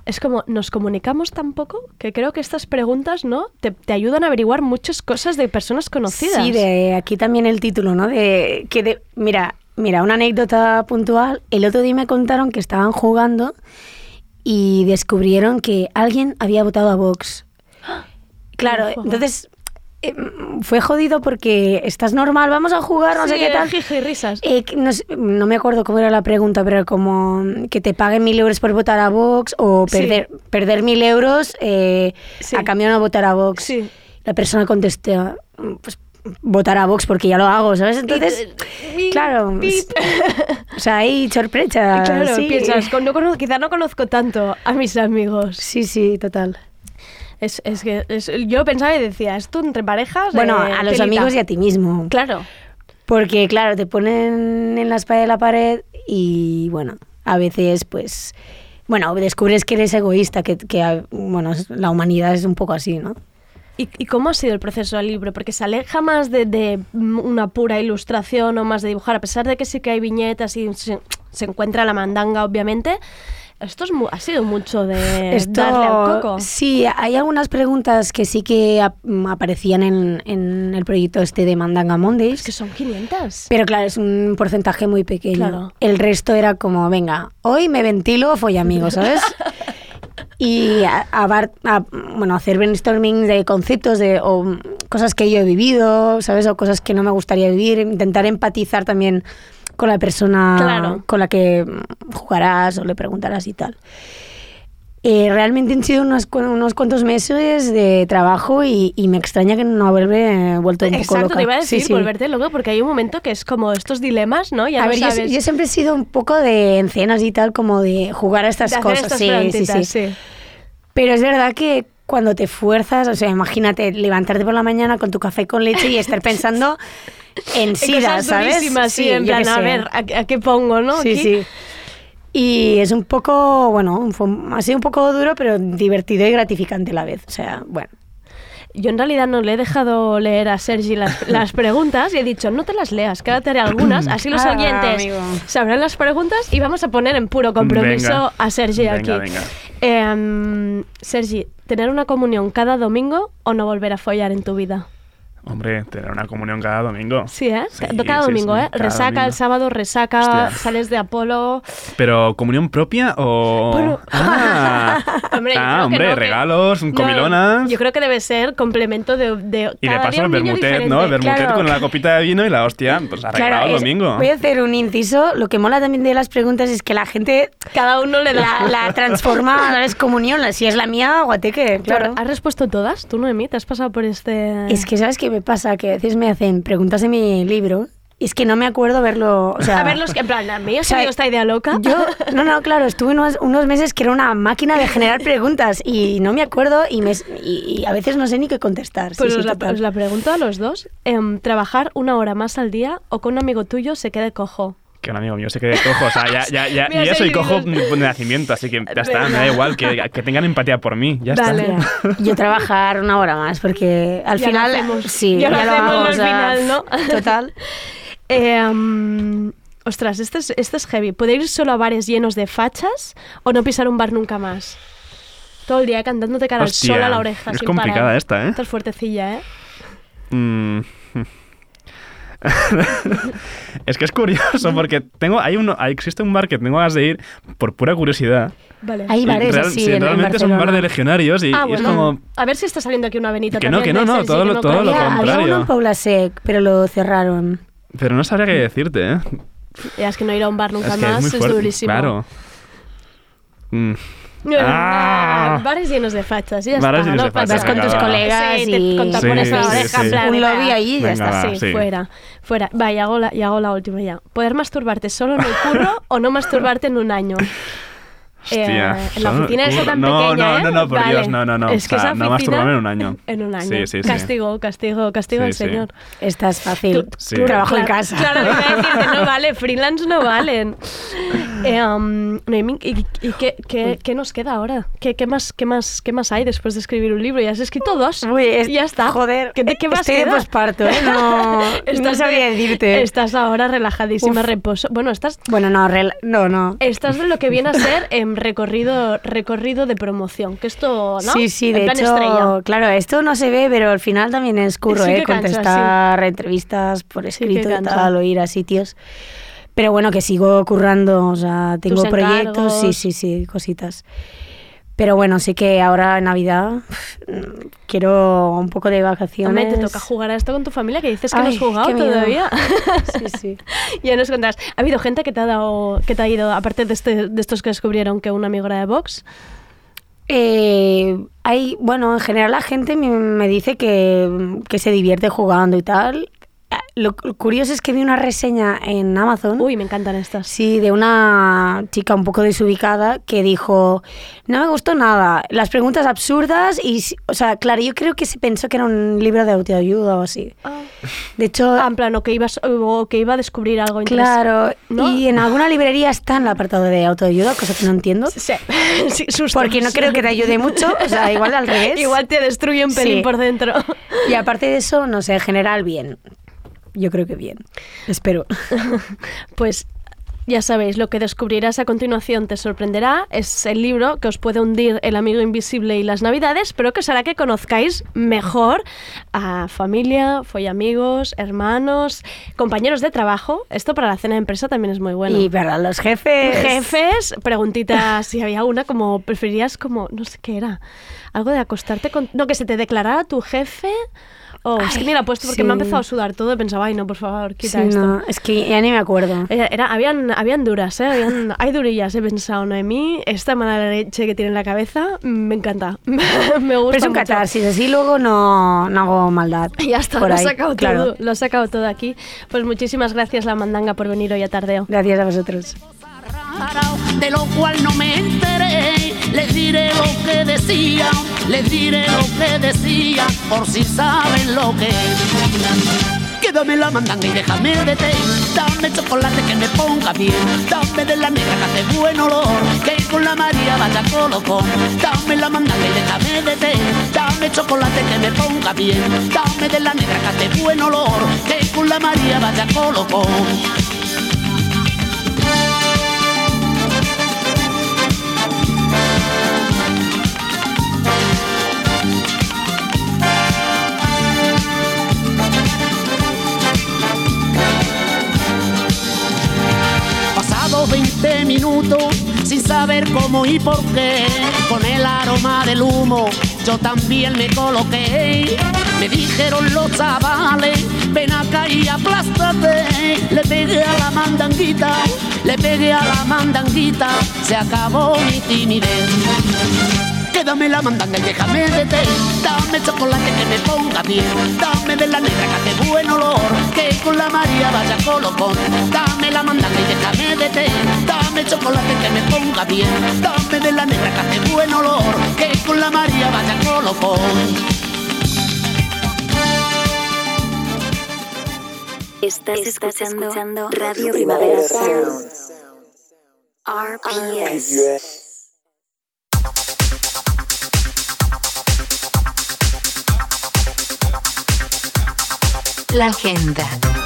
es como nos comunicamos tan poco que creo que estas preguntas, ¿no? Te, te ayudan a averiguar muchas cosas de personas conocidas. Sí, de aquí también el título, ¿no? De que de, mira, mira, una anécdota puntual. El otro día me contaron que estaban jugando y descubrieron que alguien había votado a Vox. Claro, entonces eh, fue jodido porque estás normal, vamos a jugar, no sé qué tal. jiji, risas. Eh, no, no me acuerdo cómo era la pregunta, pero como que te paguen mil euros por votar a Vox o Sí. perder, perder mil euros eh, Sí. a cambio de no votar a Vox. La persona contesta, pues votar a Vox porque ya lo hago, ¿sabes? Entonces, claro, o sea, hay sorpresa. Claro, sí. piensas, no conozco, quizá no conozco tanto a mis amigos. Sí, sí, total. Es, es que es- yo pensaba y decía, esto entre parejas. Bueno, eh, a los telita. amigos y a ti mismo. Claro. Porque, claro, te ponen en la espalda de la pared y, bueno, a veces, pues, bueno, descubres que eres egoísta, que, que, bueno, la humanidad es un poco así, ¿no? ¿Y, y cómo ha sido el proceso del libro? Porque se aleja más de, de, una pura ilustración o más de dibujar, a pesar de que sí que hay viñetas y se, se encuentra la mandanga, obviamente. Esto es mu- ha sido mucho de Esto, darle al coco. Sí, hay algunas preguntas que sí que ap- aparecían en, en el proyecto este de Mandanga Mondays. que son 500. Pero claro, es un porcentaje muy pequeño. Claro. El resto era como, venga, hoy me ventilo, folla amigos, ¿sabes? y a, a bar- a, bueno, hacer brainstorming de conceptos de, o cosas que yo he vivido, ¿sabes? O cosas que no me gustaría vivir. Intentar empatizar también con la persona Claro. con la que jugarás o le preguntarás y tal. Eh, realmente han sido unos, unos cuantos meses de trabajo y, y me extraña que no haberme vuelto un poco Exacto, loca. te iba a Sí, decir, sí. volverte loco, porque hay un momento que es como estos dilemas, ¿no? Ya a no ver, yo, sabes. yo siempre he sido un poco de en cenas y tal, como de jugar a estas de hacer cosas. estas sí, sí, sí. sí. Pero es verdad que cuando te fuerzas, o sea, imagínate levantarte por la mañana con tu café con leche y estar pensando en En SIDA, cosas ¿sabes? durísimas, sí, en yo plan, a ver, ¿a, a qué pongo, no? Sí, Aquí. sí. Y es un poco, bueno, fue- ha sido un poco duro, pero divertido y gratificante a la vez. O sea, bueno. Yo en realidad no le he dejado leer a Sergi las, las preguntas y he dicho, no te las leas, que ahora te haré algunas, así los Ah, oyentes amigo. sabrán las preguntas y vamos a poner en puro compromiso Venga. a Sergi Venga, aquí. venga. Em, Sergi, ¿tener una comunión cada domingo o no volver a follar en tu vida? Hombre, tener una comunión cada domingo. Sí, ¿eh? Sí, cada sí, domingo, sí, ¿eh? cada resaca domingo. el sábado, resaca, Hostia. sales de Apolo. Pero, ¿comunión propia o...? Bueno. Ah, Hombre, Ah, que hombre, no, que- regalos, No, comilonas... yo creo que debe ser complemento de. de Y de paso día el vermutet, ¿no? El vermutet Claro. con la copita de vino y la hostia, pues arreglado el es- domingo. voy a hacer un inciso. Lo que mola también de las preguntas es que la gente Cada uno le da. la, la transforma, ¿sabes? Comunión. Si es la mía, guateque, claro. ¿Has respuesto todas? ¿Tú, Noemí? ¿Te has pasado por este...? Es que, ¿sabes qué me pasa? Que a veces me hacen preguntas de mi libro y es que no me acuerdo verlo. O sea, a ver, los que... En plan, a mí sea, salido esta idea loca. Yo, no, no, claro, estuve unos, unos meses que era una máquina de generar preguntas y no me acuerdo y, me, y, y a veces no sé ni qué contestar. Pues sí, os, la, os la pregunto a los dos. Em, ¿Trabajar una hora más al día o que un amigo tuyo se quede cojo? Que un amigo mío se quede cojo. O sea, ya, ya, ya, Mira, ya soy cojo de nacimiento, así que ya está, me da igual, que, que tengan empatía por mí, ya está. Yo trabajar una hora más porque al Ya lo final hacemos. sí, Ya lo ya, lo hacemos hago, al o sea, final, ¿no? Total. Em, ostras, este es, este es heavy. ¿Poder ir solo a bares llenos de fachas o no pisar un bar nunca más? Todo el día cantándote cara al sol a la oreja. es sin complicada parar. esta, ¿eh? Esta es fuertecilla, ¿eh? Mm. es que es curioso porque tengo hay uno hay- existe un bar que tengo ganas de ir por pura curiosidad. Vale. Hay bares real- así sí, en, en realmente es un bar de legionarios y, Ah, y es bueno. como A ver si está saliendo aquí una venita Que no, que no, no, todo lo- todo lo conozco. Había, contrario. uno en Paula Sec, pero lo cerraron. pero no sabría qué decirte, ¿eh? Ya, es que no ir a un bar nunca es que más es es, durísimo. claro. Mm. Ah, bares llenos de fachas, ya Bares está. llenos no de fachas, Vas con venga, tus va. colegas Sí, y te, con tapones Sí, a la sí, oreja, sí. en plan, un lobby ahí y ya Venga, está. va. Sí, sí. fuera, fuera. Va, y hago, la, y hago la última ya. ¿Poder masturbarte solo en el curro o no masturbarte en un año? Hostia, Eh, en la oficina esa tan no, pequeña, no, ¿eh? no, no, por Vale. Dios, no, no, no. Es que O sea, esa no masturbarme en un año. En un año. Sí, sí, sí. Castigo, castigo, castigo Sí, al sí. señor. Esta es fácil. Sí. Trabajo en casa. Claro, iba a decir que no vale, freelance no valen. Eh, um, ¿y, y qué, qué- qué nos queda ahora? ¿Qué, qué más, qué, más, ¿Qué más hay después de escribir un libro? Ya has escrito dos. Uy, es- y ya está. Joder, ¿Qué, de qué más estoy de queda? posparto, ¿eh? No, no Estás sabría de- decirte. Estás ahora relajadísima, Uf. reposo. Bueno, estás, Bueno, no, rela- no, no. estás de lo que viene a ser en recorrido, recorrido de promoción. Que esto, ¿no? Sí, sí, En de plan hecho, estrella. claro, esto no se ve, pero al final también es curro, Sí ¿eh? Contestar entrevistas por escrito y cansa. tal, o ir a sitios. Pero bueno, que sigo currando, o sea, tengo Tus proyectos, sí, sí, sí, cositas. Pero bueno, sí que ahora en Navidad quiero un poco de vacaciones. Hombre, te toca jugar a esto con tu familia, que dices que no has jugado todavía. Sí, sí. ya nos contarás. ¿Ha habido gente que te ha dado, que te ha ido, aparte de, este, de estos que descubrieron que una amiga era de Vox? Eh, hay, bueno, en general la gente me, me dice que, que se divierte jugando y tal. Ah, Lo cu- curioso es que vi una reseña en Amazon. Uy, me encantan estas. Sí, de una chica un poco desubicada que dijo, no me gustó nada, las preguntas absurdas y, o sea, claro, yo creo que se pensó que era un libro de autoayuda o así. De hecho, Ah, en plan, o que, ibas, o que iba a descubrir algo claro, ¿no? y en alguna librería está en el apartado de autoayuda, cosa que no entiendo. Sí, sí, susto. Porque no creo que te ayude mucho, o sea, igual al revés. Igual te destruye un pelín Sí. por dentro. Y aparte de eso, no sé, en general bien. Yo creo que bien. Espero. Pues ya sabéis, lo que descubrirás a continuación te sorprenderá. Es el libro que os puede hundir El amigo invisible y las navidades, pero que os hará que conozcáis mejor a familia, amigos, hermanos, compañeros de trabajo. Esto para la cena de empresa también es muy bueno. Y para los jefes. Jefes, preguntita si había una como preferías como, no sé qué era, algo de acostarte con... No, que se te declarara tu jefe. Oh, es que Ay, mira, he puesto porque me ha empezado a sudar todo. Pensaba, ay, no, por favor, quita Sí, esto. no, es que ya ni me acuerdo. Era, era- habían, habían duras, ¿eh? Habían- hay durillas, he pensado, Noemí. Esta mala leche que tiene en la cabeza, me encanta. me gusta Pero es un catarsis, así luego no, no hago maldad. Ya está, por lo he sacado claro. todo. Lo he sacado todo aquí. Pues muchísimas gracias, La Mandanga, por venir hoy a Tardeo. Gracias a vosotros. De lo cual no me enteré. Les diré lo que decía, les diré lo que decía, por si saben lo que es. Quédame la mandanga y déjame de té. Dame chocolate que me ponga bien. Dame de la negra que hace buen olor. Que con la María vaya colocón. Dame la mandanga y déjame de té. Dame chocolate que me ponga bien. Dame de la negra que hace buen olor. Que con la María vaya colocón. Sin saber cómo y por qué, con el aroma del humo yo también me coloqué. Me dijeron los chavales, ven acá y aplástate. Le pegué a la mandanguita, le pegué a la mandanguita, se acabó mi timidez. Quédame la mandanga y déjame de té. Dame chocolate que me ponga bien. Dame de la negra que hace buen olor. Que con la María vaya colocón. Dame la mandanga y déjame de té. Dame chocolate que me ponga bien. Dame de la negra que hace buen olor. Que con la María vaya colocón. Estás, escuchando, Radio Primavera Sound. RPS. La agenda.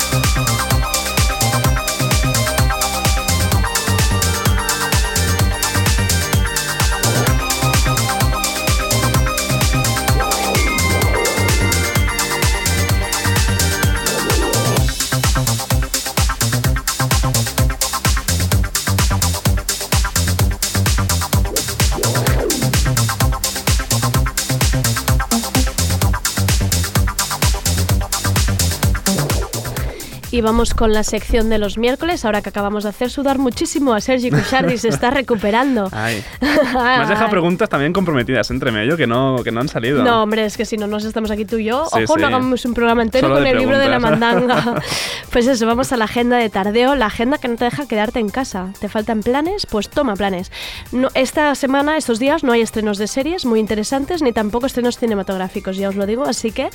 Y vamos con la sección de los miércoles, ahora que acabamos de hacer sudar muchísimo a Sergi Cuchardi, se está recuperando. Ay. Me has dejado preguntas también comprometidas entre medio que no, que no han salido. No, hombre, es que si no nos estamos aquí tú y yo, Sí, ojo, sí. no hagamos un programa entero Solo con el libro de la mandanga. pues eso, vamos a la agenda de tardeo, la agenda que no te deja quedarte en casa. ¿Te faltan planes? Pues toma planes. No, esta semana, estos días, no hay estrenos de series muy interesantes, ni tampoco estrenos cinematográficos, ya os lo digo, así que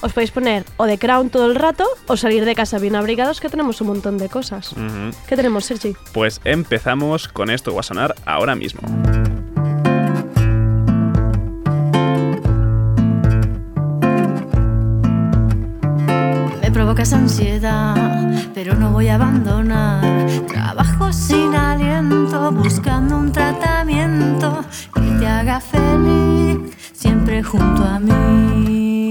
os podéis poner o de Crown todo el rato o salir de casa bien abrigados, que tenemos un montón de cosas. ¿Qué tenemos, Sergi? Pues empezamos con esto que va a sonar ahora mismo. Me provocas ansiedad, pero no voy a abandonar. Trabajo sin aliento, buscando un tratamiento que te haga feliz, siempre junto a mí.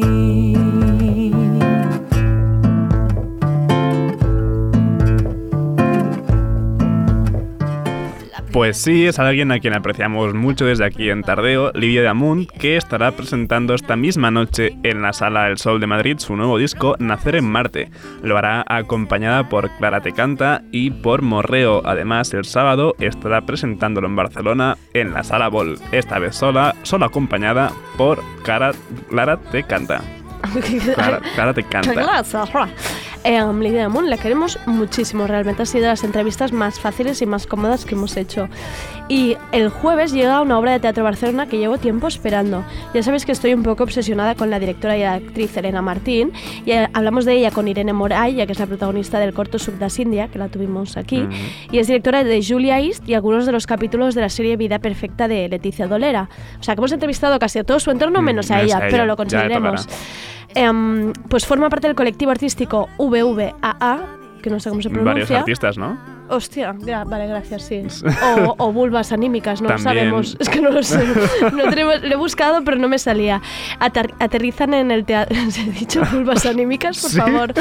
Pues sí, es alguien a quien apreciamos mucho desde aquí en Tardeo, Lidia de Amunt, que estará presentando esta misma noche en la Sala El Sol de Madrid su nuevo disco Nacer en Marte. Lo hará acompañada por Clara Te Canta y por Morreo. Además, el sábado estará presentándolo en Barcelona en la Sala Bol, esta vez sola, solo acompañada por Cara- Clara Te Canta. Clara, Clara Te Canta. Eh, Lidia Moon, la queremos muchísimo. Realmente ha sido de las entrevistas más fáciles y más cómodas que hemos hecho. Y el jueves llega una obra de teatro Barcelona que llevo tiempo esperando. Ya sabéis que estoy un poco obsesionada con la directora y actriz Elena Martín. Y eh, hablamos de ella con Irene Moray, ya que es la protagonista del corto Subdas India, que la tuvimos aquí. Y es directora de Julia East y algunos de los capítulos de la serie Vida Perfecta de Leticia Dolera. O sea, que hemos entrevistado casi a todo su entorno, Mm, menos a menos ella, a ella. pero lo conseguiremos. Em, pues forma parte del colectivo artístico VVAA, que no sé cómo se Varios pronuncia. artistas, ¿no? Hostia, gra- vale, gracias, sí. O, o vulvas anímicas, no lo También. sabemos. Es que no lo sé. No tenemos, lo he buscado, pero no me salía. Ater- aterrizan en el teatro. ¿Se he dicho vulvas anímicas? Por Sí. favor.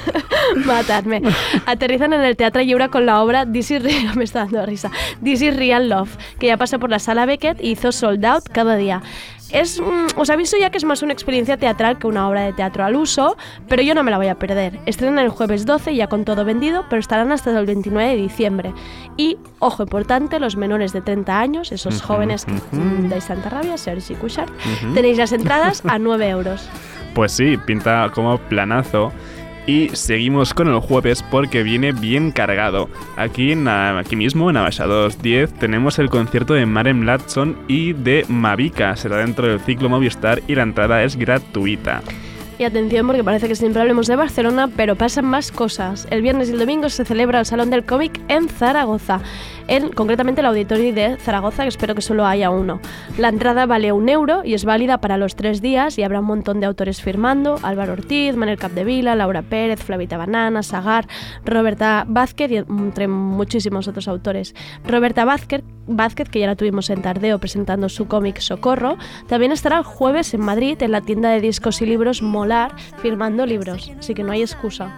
Matarme. Aterrizan en el Teatro Lliure con la obra This is Real, me está dando risa. This is Real Love, que ya pasa por la sala Beckett y hizo sold out cada día. Es, mm, os aviso ya que es más una experiencia teatral que una obra de teatro al uso, pero yo no me la voy a perder. Estrenan el jueves 12 ya con todo vendido, pero estarán hasta el 29 de diciembre. Y, ojo importante, los menores de 30 años, esos jóvenes que dais tanta rabia, Sergi Cushart, tenéis las entradas a 9 euros. Pues sí, pinta como planazo. Y seguimos con el jueves porque viene bien cargado. Aquí, aquí mismo, en Abaixados 10, tenemos el concierto de Maren Latson y de Mavica. Será dentro del ciclo Movistar y la entrada es gratuita. Y atención porque parece que siempre hablemos de Barcelona, pero pasan más cosas. El viernes y el domingo se celebra el Salón del Cómic en Zaragoza, en concretamente el auditorio de Zaragoza, que espero que solo haya uno. La entrada vale un euro y es válida para los tres días y habrá un montón de autores firmando, Álvaro Ortiz, Manuel Capdevila, Laura Pérez, Flavita Banana, Sagar, Roberta Vázquez y entre muchísimos otros autores. Roberta Vázquez, Vázquez, que ya la tuvimos en Tardeo presentando su cómic Socorro, también estará el jueves en Madrid en la tienda de discos y libros Molar firmando libros, así que no hay excusa.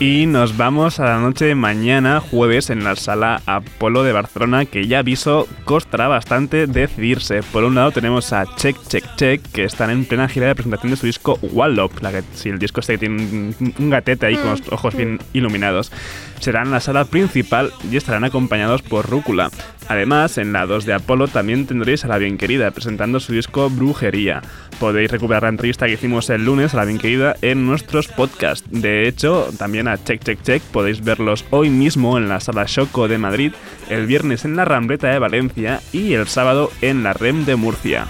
Y nos vamos a la noche de mañana, jueves, en la sala Apolo de Barcelona, que ya aviso costará bastante decidirse. Por un lado tenemos a Check Check Check, que están en plena gira de presentación de su disco Wallop, la que, si el disco este que tiene un, un gatete ahí con los ojos bien iluminados. Será en la sala principal y estarán acompañados por Rúcula. Además, en la 2 de Apolo también tendréis a la bien querida presentando su disco Brujería. Podéis recuperar la entrevista que hicimos el lunes a la bien querida en nuestros podcasts. De hecho, también a Check Check Check podéis verlos hoy mismo en la sala Choco de Madrid, el viernes en la Rambleta de Valencia y el sábado en la REM de Murcia.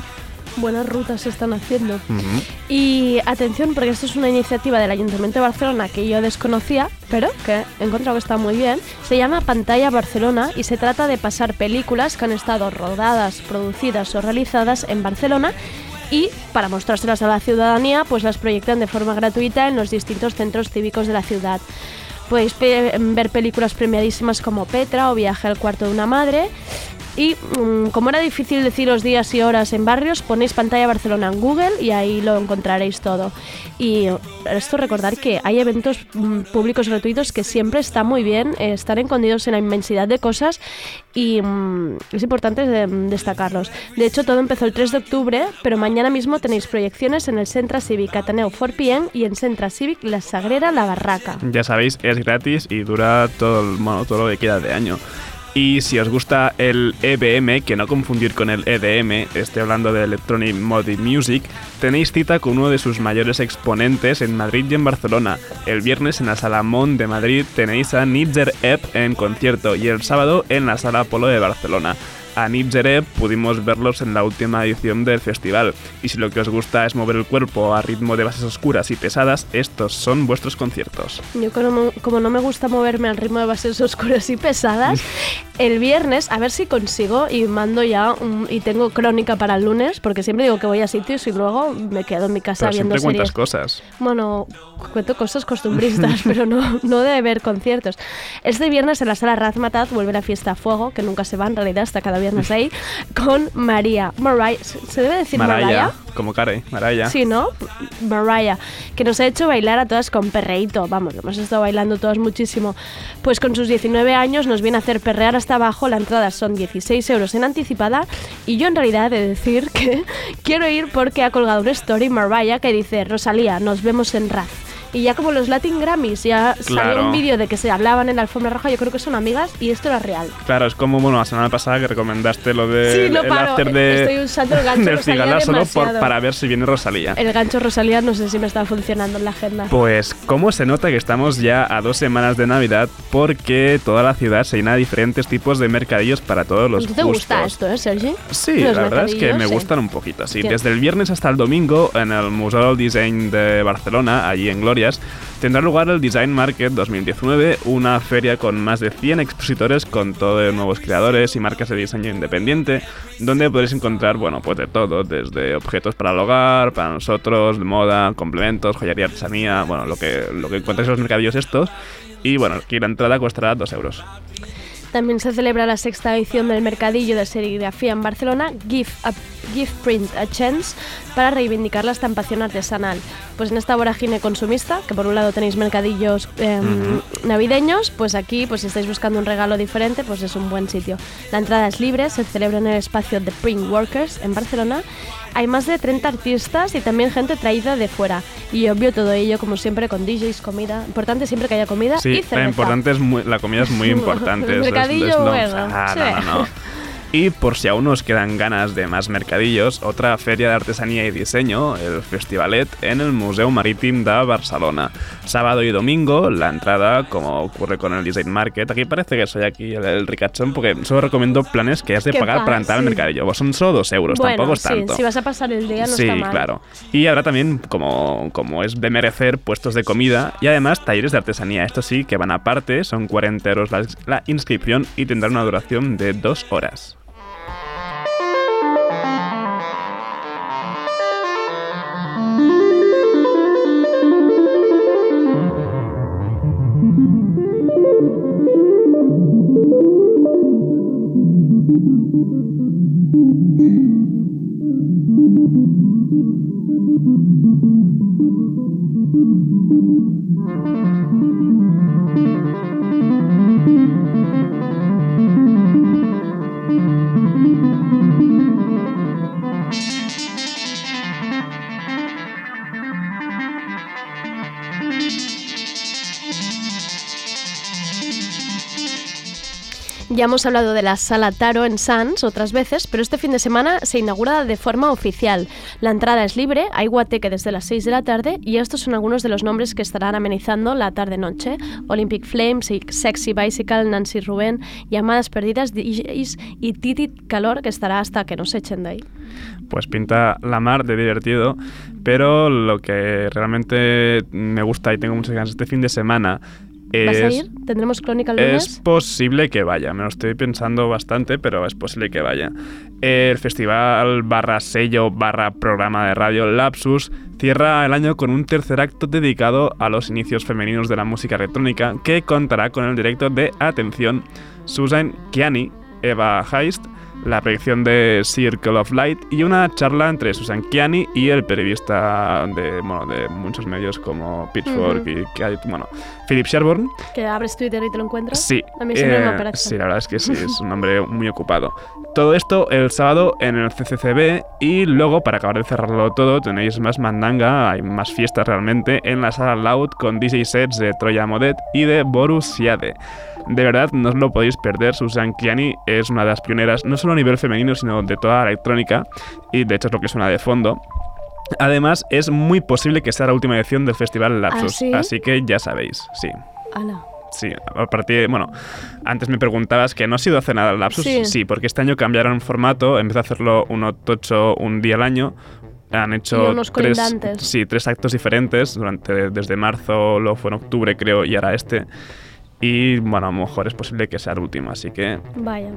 Buenas rutas se están haciendo. Ujú. Y atención, porque esto es una iniciativa del Ayuntamiento de Barcelona que yo desconocía, pero que he encontrado que está muy bien. Se llama Pantalla Barcelona y se trata de pasar películas que han estado rodadas, producidas o realizadas en Barcelona y para mostrárselas a la ciudadanía, pues las proyectan de forma gratuita en los distintos centros cívicos de la ciudad. Podéis pe- ver películas premiadísimas como Petra o Viaje al cuarto de una madre. Y mm, como era difícil deciros días y horas en barrios, ponéis pantalla Barcelona en Google y ahí lo encontraréis todo. Y esto recordar que hay eventos mm, públicos gratuitos que siempre está muy bien, eh, están escondidos en la inmensidad de cosas y mm, es importante eh, destacarlos. De hecho, todo empezó el 3 de octubre, pero mañana mismo tenéis proyecciones en el Centre Cívic Ateneu 4PM y en Centre Cívic La Sagrera La Barraca. Ya sabéis, es gratis y dura todo, el- bueno, todo lo que queda de año. Y si os gusta el EBM, que no confundir con el EDM, estoy hablando de Electronic Music, tenéis cita con uno de sus mayores exponentes en Madrid y en Barcelona. El viernes en la Sala Mon de Madrid tenéis a Nitzer Epp en concierto y el sábado en la Sala Polo de Barcelona. A pudimos verlos en la última edición del festival. Y si lo que os gusta es mover el cuerpo a ritmo de bases oscuras y pesadas, estos son vuestros conciertos. Yo como, como no me gusta moverme al ritmo de bases oscuras y pesadas, el viernes, a ver si consigo y mando ya un- y tengo crónica para el lunes, porque siempre digo que voy a sitios y luego me quedo en mi casa Pero viendo siempre series. cuentas cosas. Bueno, cuento cosas costumbristas, pero no, no de ver conciertos. Este viernes en la sala Razmataz vuelve la fiesta a fuego, que nunca se va en realidad hasta cada con María. Mariah, ¿se debe decir Mariah? Como Care, Maraya. Sí, ¿no? Mariah, que nos ha hecho bailar a todas con perreíto. Vamos, hemos estado bailando todas muchísimo. Pues con sus 19 años nos viene a hacer perrear hasta abajo. La entrada son 16 euros en anticipada. Y yo en realidad he de decir que quiero ir porque ha colgado una story Mariah que dice: Rosalía, nos vemos en Raz. Y ya como los Latin Grammys, ya salió Claro. un vídeo de que se hablaban en la alfombra roja, yo creo que son amigas y esto era real. Claro, es como bueno, la semana pasada que recomendaste lo de Sí, no el paro, after de, estoy usando el gancho del Cigala solo por, para ver si viene Rosalía. El gancho Rosalía no sé si me está funcionando en la agenda. Pues, ¿cómo se nota que estamos ya a dos semanas de Navidad? Porque toda la ciudad se llena de diferentes tipos de mercadillos para todos los ¿Tú te gustos. gusta esto, eh, Sergi? Sí, Los la verdad es que me sí. gustan un poquito. Sí, desde el viernes hasta el domingo en el Museo del Design de Barcelona, allí en Tendrá lugar el Design Market 2019, una feria con más de 100 expositores con todo de nuevos creadores y marcas de diseño independiente, donde podréis encontrar, bueno, pues de todo, desde objetos para el hogar, para nosotros, moda, complementos, joyería, artesanía, bueno, lo que, lo que encontráis en los mercadillos estos. Y bueno, aquí la entrada costará 2 euros. También se celebra la sexta edición del Mercadillo de Serigrafía en Barcelona, Give, a, Give Print a Chance, para reivindicar la estampación artesanal. Pues en esta vorágine consumista, que por un lado tenéis mercadillos eh, navideños, pues aquí, pues si estáis buscando un regalo diferente, pues es un buen sitio. La entrada es libre, se celebra en el espacio The Print Workers en Barcelona. Hay más de 30 artistas y también gente traída de fuera. Y obvio todo ello, como siempre, con DJs, comida. Importante siempre que haya comida Sí, y cerveza. importante es muy- la comida es muy importante. Mercadillo, es lo- bueno, Ah, sí. Y por si aún os quedan ganas de más mercadillos, otra feria de artesanía y diseño, el Festivalet, en el Museu Marítim de Barcelona. Sábado y domingo, la entrada, como ocurre con el Design Market. Aquí parece que soy aquí el, el ricachón, porque solo recomiendo planes que has de pagar para entrar al sí. mercadillo. Pues son solo dos euros, bueno, tampoco es sí, tanto. si vas a pasar el día no sí, está mal. claro. Y habrá también, como, como es de merecer, puestos de comida y además talleres de artesanía. Esto sí, que van aparte, son 40 euros la, la inscripción y tendrán una duración de dos horas. Thank you. Ya hemos hablado de la sala Taro en Sans otras veces, pero este fin de semana se inaugura de forma oficial. La entrada es libre, hay guateque desde las 6 de la tarde y estos son algunos de los nombres que estarán amenizando la tarde-noche. Olympic Flames, Sexy Bicycle, Nancy Rubén, Llamadas Perdidas, y Titi Calor, que estará hasta que nos echen de ahí. Pues pinta la mar de divertido, pero lo que realmente me gusta y tengo muchas ganas este fin de semana ¿Vas a ir? ¿Tendremos crónica el lunes? Es posible que vaya, me lo estoy pensando bastante, pero es posible que vaya. El festival barra sello barra programa de radio Lapsus cierra el año con un tercer acto dedicado a los inicios femeninos de la música electrónica que contará con el directo de Atención, Susan Kiani, Eva Heist, la proyección de Circle of Light y una charla entre Susan Kiani y el periodista de, bueno, de muchos medios como Pitchfork Ujú. y que hay- bueno, Philip Sherburne. ¿Que abres Twitter y te lo encuentras? Sí. A mí siempre me eh, aparece. Sí, la verdad es que sí, es un hombre muy ocupado. Todo esto el sábado en el CCCB y luego, para acabar de cerrarlo todo, tenéis más mandanga, hay más fiestas realmente en la sala Loud con DJ sets de Troya Modet y de Borussiade. De verdad, no os lo podéis perder. Susan Kiani es una de las pioneras, no solo a nivel femenino, sino de toda la electrónica, y de hecho es lo que suena de fondo. Además, es muy posible que sea la última edición del Festival Lapsus, ¿Ah, sí? así que ya sabéis, sí. Ala. Sí, a partir bueno, antes me preguntabas que no ha sido hace nada el lapsus. Sí. porque este año cambiaron formato, vez de hacerlo uno tocho un día al año, han hecho tres, sí, tres actos diferentes durante desde marzo, luego fue en octubre creo y ahora este. Y bueno, a lo mejor es posible que sea el último, así que Vaya.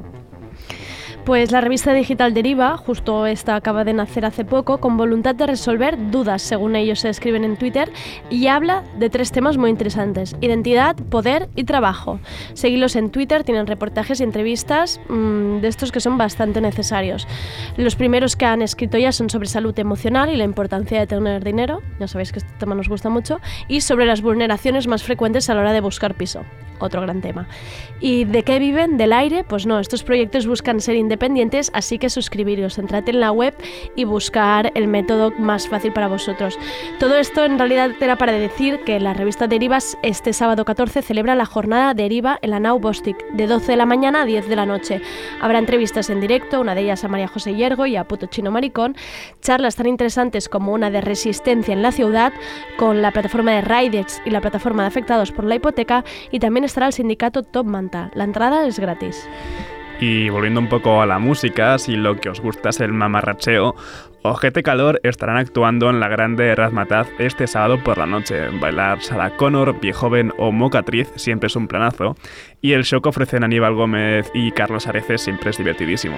Pues la revista digital Deriva, justo esta acaba de nacer hace poco, con voluntad de resolver dudas, según ellos se escriben en Twitter, y habla de tres temas muy interesantes, identidad, poder y trabajo. Seguidlos en Twitter, tienen reportajes y entrevistas mm, de estos que son bastante necesarios. Los primeros que han escrito ya son sobre salud emocional y la importancia de tener dinero, ya sabéis que este tema nos gusta mucho, y sobre las vulneraciones más frecuentes a la hora de buscar piso, otro gran tema. ¿Y de qué viven? ¿Del aire? Pues no, estos proyectos buscan ser así que suscribiros, entrad en la web y buscar el método más fácil para vosotros. Todo esto en realidad era para decir que la revista Derivas este sábado 14 celebra la jornada Deriva en la Nau Bostic, de 12 de la mañana a 10 de la noche. Habrá entrevistas en directo, una de ellas a María José Hiergo y a Puto Chino Maricón, charlas tan interesantes como una de resistencia en la ciudad, con la plataforma de Riders y la plataforma de afectados por la hipoteca, y también estará el sindicato Top Manta. La entrada es gratis. Y volviendo un poco a la música, si lo que os gusta es el mamarracheo, Ojete Calor estarán actuando en la grande Razmataz este sábado por la noche. Bailar Sarah Connor, Viejoven o Mocatriz siempre es un planazo. Y el show que ofrecen Aníbal Gómez y Carlos Areces siempre es divertidísimo.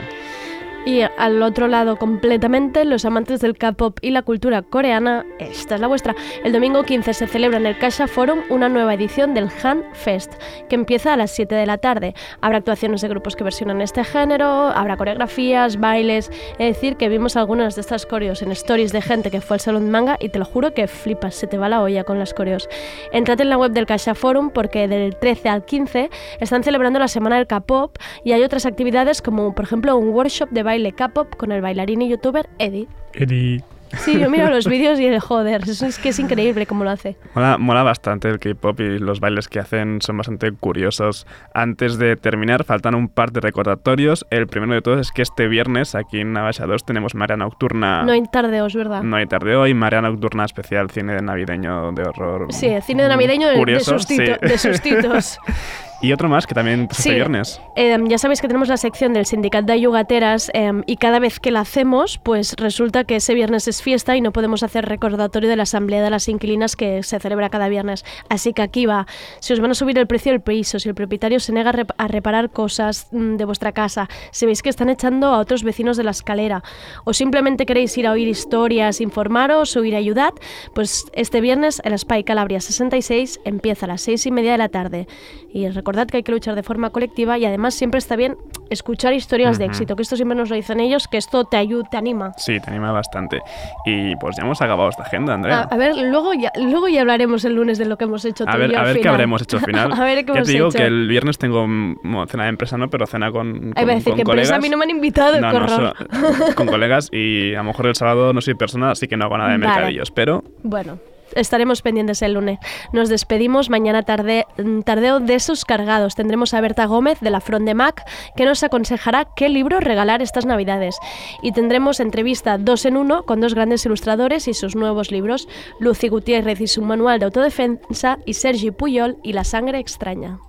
Y al otro lado completamente, los amantes del K-pop y la cultura coreana, esta es la vuestra. El domingo 15 se celebra en el Kasha Forum una nueva edición del Han Fest, que empieza a las 7 de la tarde. Habrá actuaciones de grupos que versionan este género, habrá coreografías, bailes. Es decir, que vimos algunas de estas coreos en stories de gente que fue al salón manga y te lo juro que flipas, se te va la olla con las coreos. Entrad en la web del Kasha Forum porque del 13 al 15 están celebrando la semana del K-pop y hay otras actividades como, por ejemplo, un workshop de baile K-pop con el bailarín y youtuber Eddie. Eddie. Sí, yo miro los vídeos y el joder, eso es que es increíble cómo lo hace. Mola, mola bastante el K-pop y los bailes que hacen son bastante curiosos. Antes de terminar, faltan un par de recordatorios. El primero de todos es que este viernes aquí en Navasa 2 tenemos Marea Nocturna. No hay tardeos, ¿verdad? No hay tarde hoy, Marea Nocturna especial, cine de navideño de horror. Sí, cine de navideño de- de, Curioso, sustito- sí. de sustitos. Y otro más que también es este Sí. viernes. Eh, ya sabéis que tenemos la sección del Sindicato de Ayugateras eh, y cada vez que la hacemos, pues resulta que ese viernes es fiesta y no podemos hacer recordatorio de la Asamblea de las Inquilinas que se celebra cada viernes. Así que aquí va. Si os van a subir el precio del piso, si el propietario se niega a, rep- a reparar cosas mm, de vuestra casa, si veis que están echando a otros vecinos de la escalera o simplemente queréis ir a oír historias, informaros o ir a ayudar, pues este viernes el Spy Calabria 66 empieza a las seis y media de la tarde. Y recordad que hay que luchar de forma colectiva y además siempre está bien escuchar historias de Ujú. éxito, que esto siempre nos lo dicen ellos, que esto te ayuda, te anima. Sí, te anima bastante. Y pues ya hemos acabado esta agenda, A, Andrea. a ver, luego ya, luego ya hablaremos el lunes de lo que hemos hecho tú A y ver, yo a ver qué final. habremos hecho al final. a ver qué ya hemos te digo hecho. que el viernes tengo mm, bueno, cena de empresa, no, pero cena con, con, Ahí va a decir con que empresa colegas. a mí no me han invitado, No, qué no, con colegas y a lo mejor el sábado no soy persona, así que no hago nada de Vale. mercadillos, pero Bueno, estaremos pendientes el lunes. Nos despedimos mañana tarde, mm, tardeo de esos cargados. Tendremos a Berta Gómez de la Front de Mac que nos aconsejará qué libro regalar estas Navidades. Y tendremos entrevista dos en uno con dos grandes ilustradores y sus nuevos libros, Lucy Gutiérrez y su manual de autodefensa y Sergi Puyol y La sangre extraña.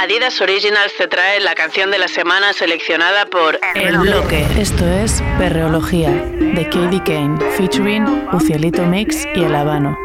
Adidas Originals te trae la canción de la semana seleccionada por El bloque. Esto es Perreología, de Katie Kane, featuring Ucielito Mix y El Habano.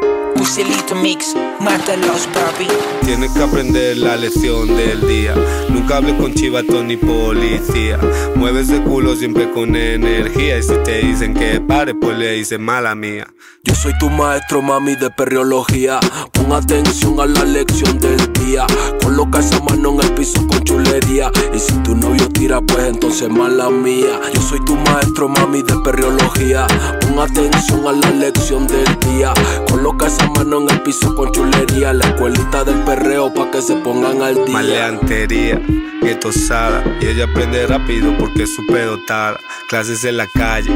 Ucielito Mix, mátalos, papi. Tienes que aprender la lección del día. Nunca hables con chivato ni policía. Mueves de culo siempre con energía. Y si te dicen que pare, pues le dices mala mía. Yo soy tu maestro, mami, de perreología. Pon atención a la lección del día. Coloca esa mano en el piso con chulería. Y si tu novio tira, pues entonces mala mía. Yo soy tu maestro, mami, de perreología. Pon atención a la lección del día. Coloca esa mano en el piso con chulería. La escuelita del perreo pa' que se pongan al día. Maleantería, tosada Y ella aprende rápido porque es súper dotada. Clases en la calle,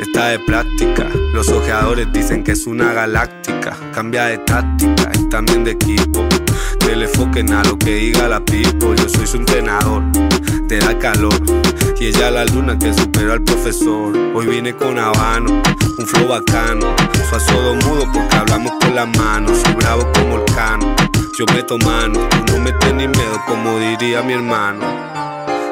está de práctica. Los ojeadores dicen que es una galáctica. Cambia de táctica y también de equipo. Telefoquen a lo que diga la people. Yo soy su entrenador, te da calor. Y ella la luna que superó al profesor. Hoy vine con habano, un flow bacano. Soy todo mudo porque hablamos con las manos. Soy bravo como el cano. Yo meto mano, tú no metes ni miedo como diría mi hermano.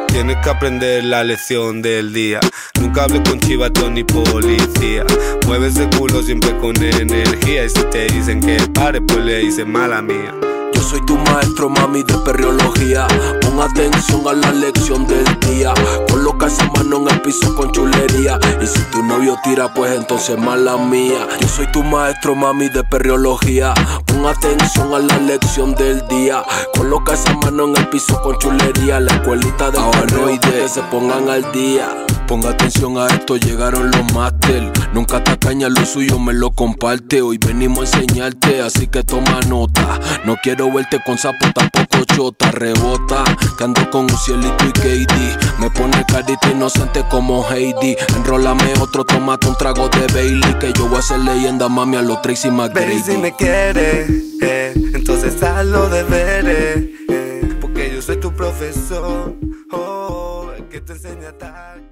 Tienes que aprender la lección del día. Nunca hables con chivatón ni policía. Mueves el culo siempre con energía. Y si te dicen que pare, pues le dicen mala mía. Yo soy tu maestro, mami, de perreología. Pon atención a la lección del día. Coloca esa mano en el piso con chulería. Y si tu novio tira, pues entonces mala mía. Yo soy tu maestro, mami, de perreología. Pon atención a la lección del día. Coloca esa mano en el piso con chulería. La escuelita de paranoide que se pongan al día. Ponga atención a esto, llegaron los máster. Nunca te caña lo suyo, me lo comparte. Hoy venimos a enseñarte, así que toma nota. No quiero verte con sapo, tampoco chota. Rebota, que ando con un cielito y KD. Me pone carita inocente como Heidi. Enrólame otro, tomate un trago de Bailey. Que yo voy a ser leyenda, mami, a los Tracy Baby, McGrady. si me quieres, eh, entonces haz los deberes. eh, porque yo soy tu profesor, oh, el que te enseña a atacar.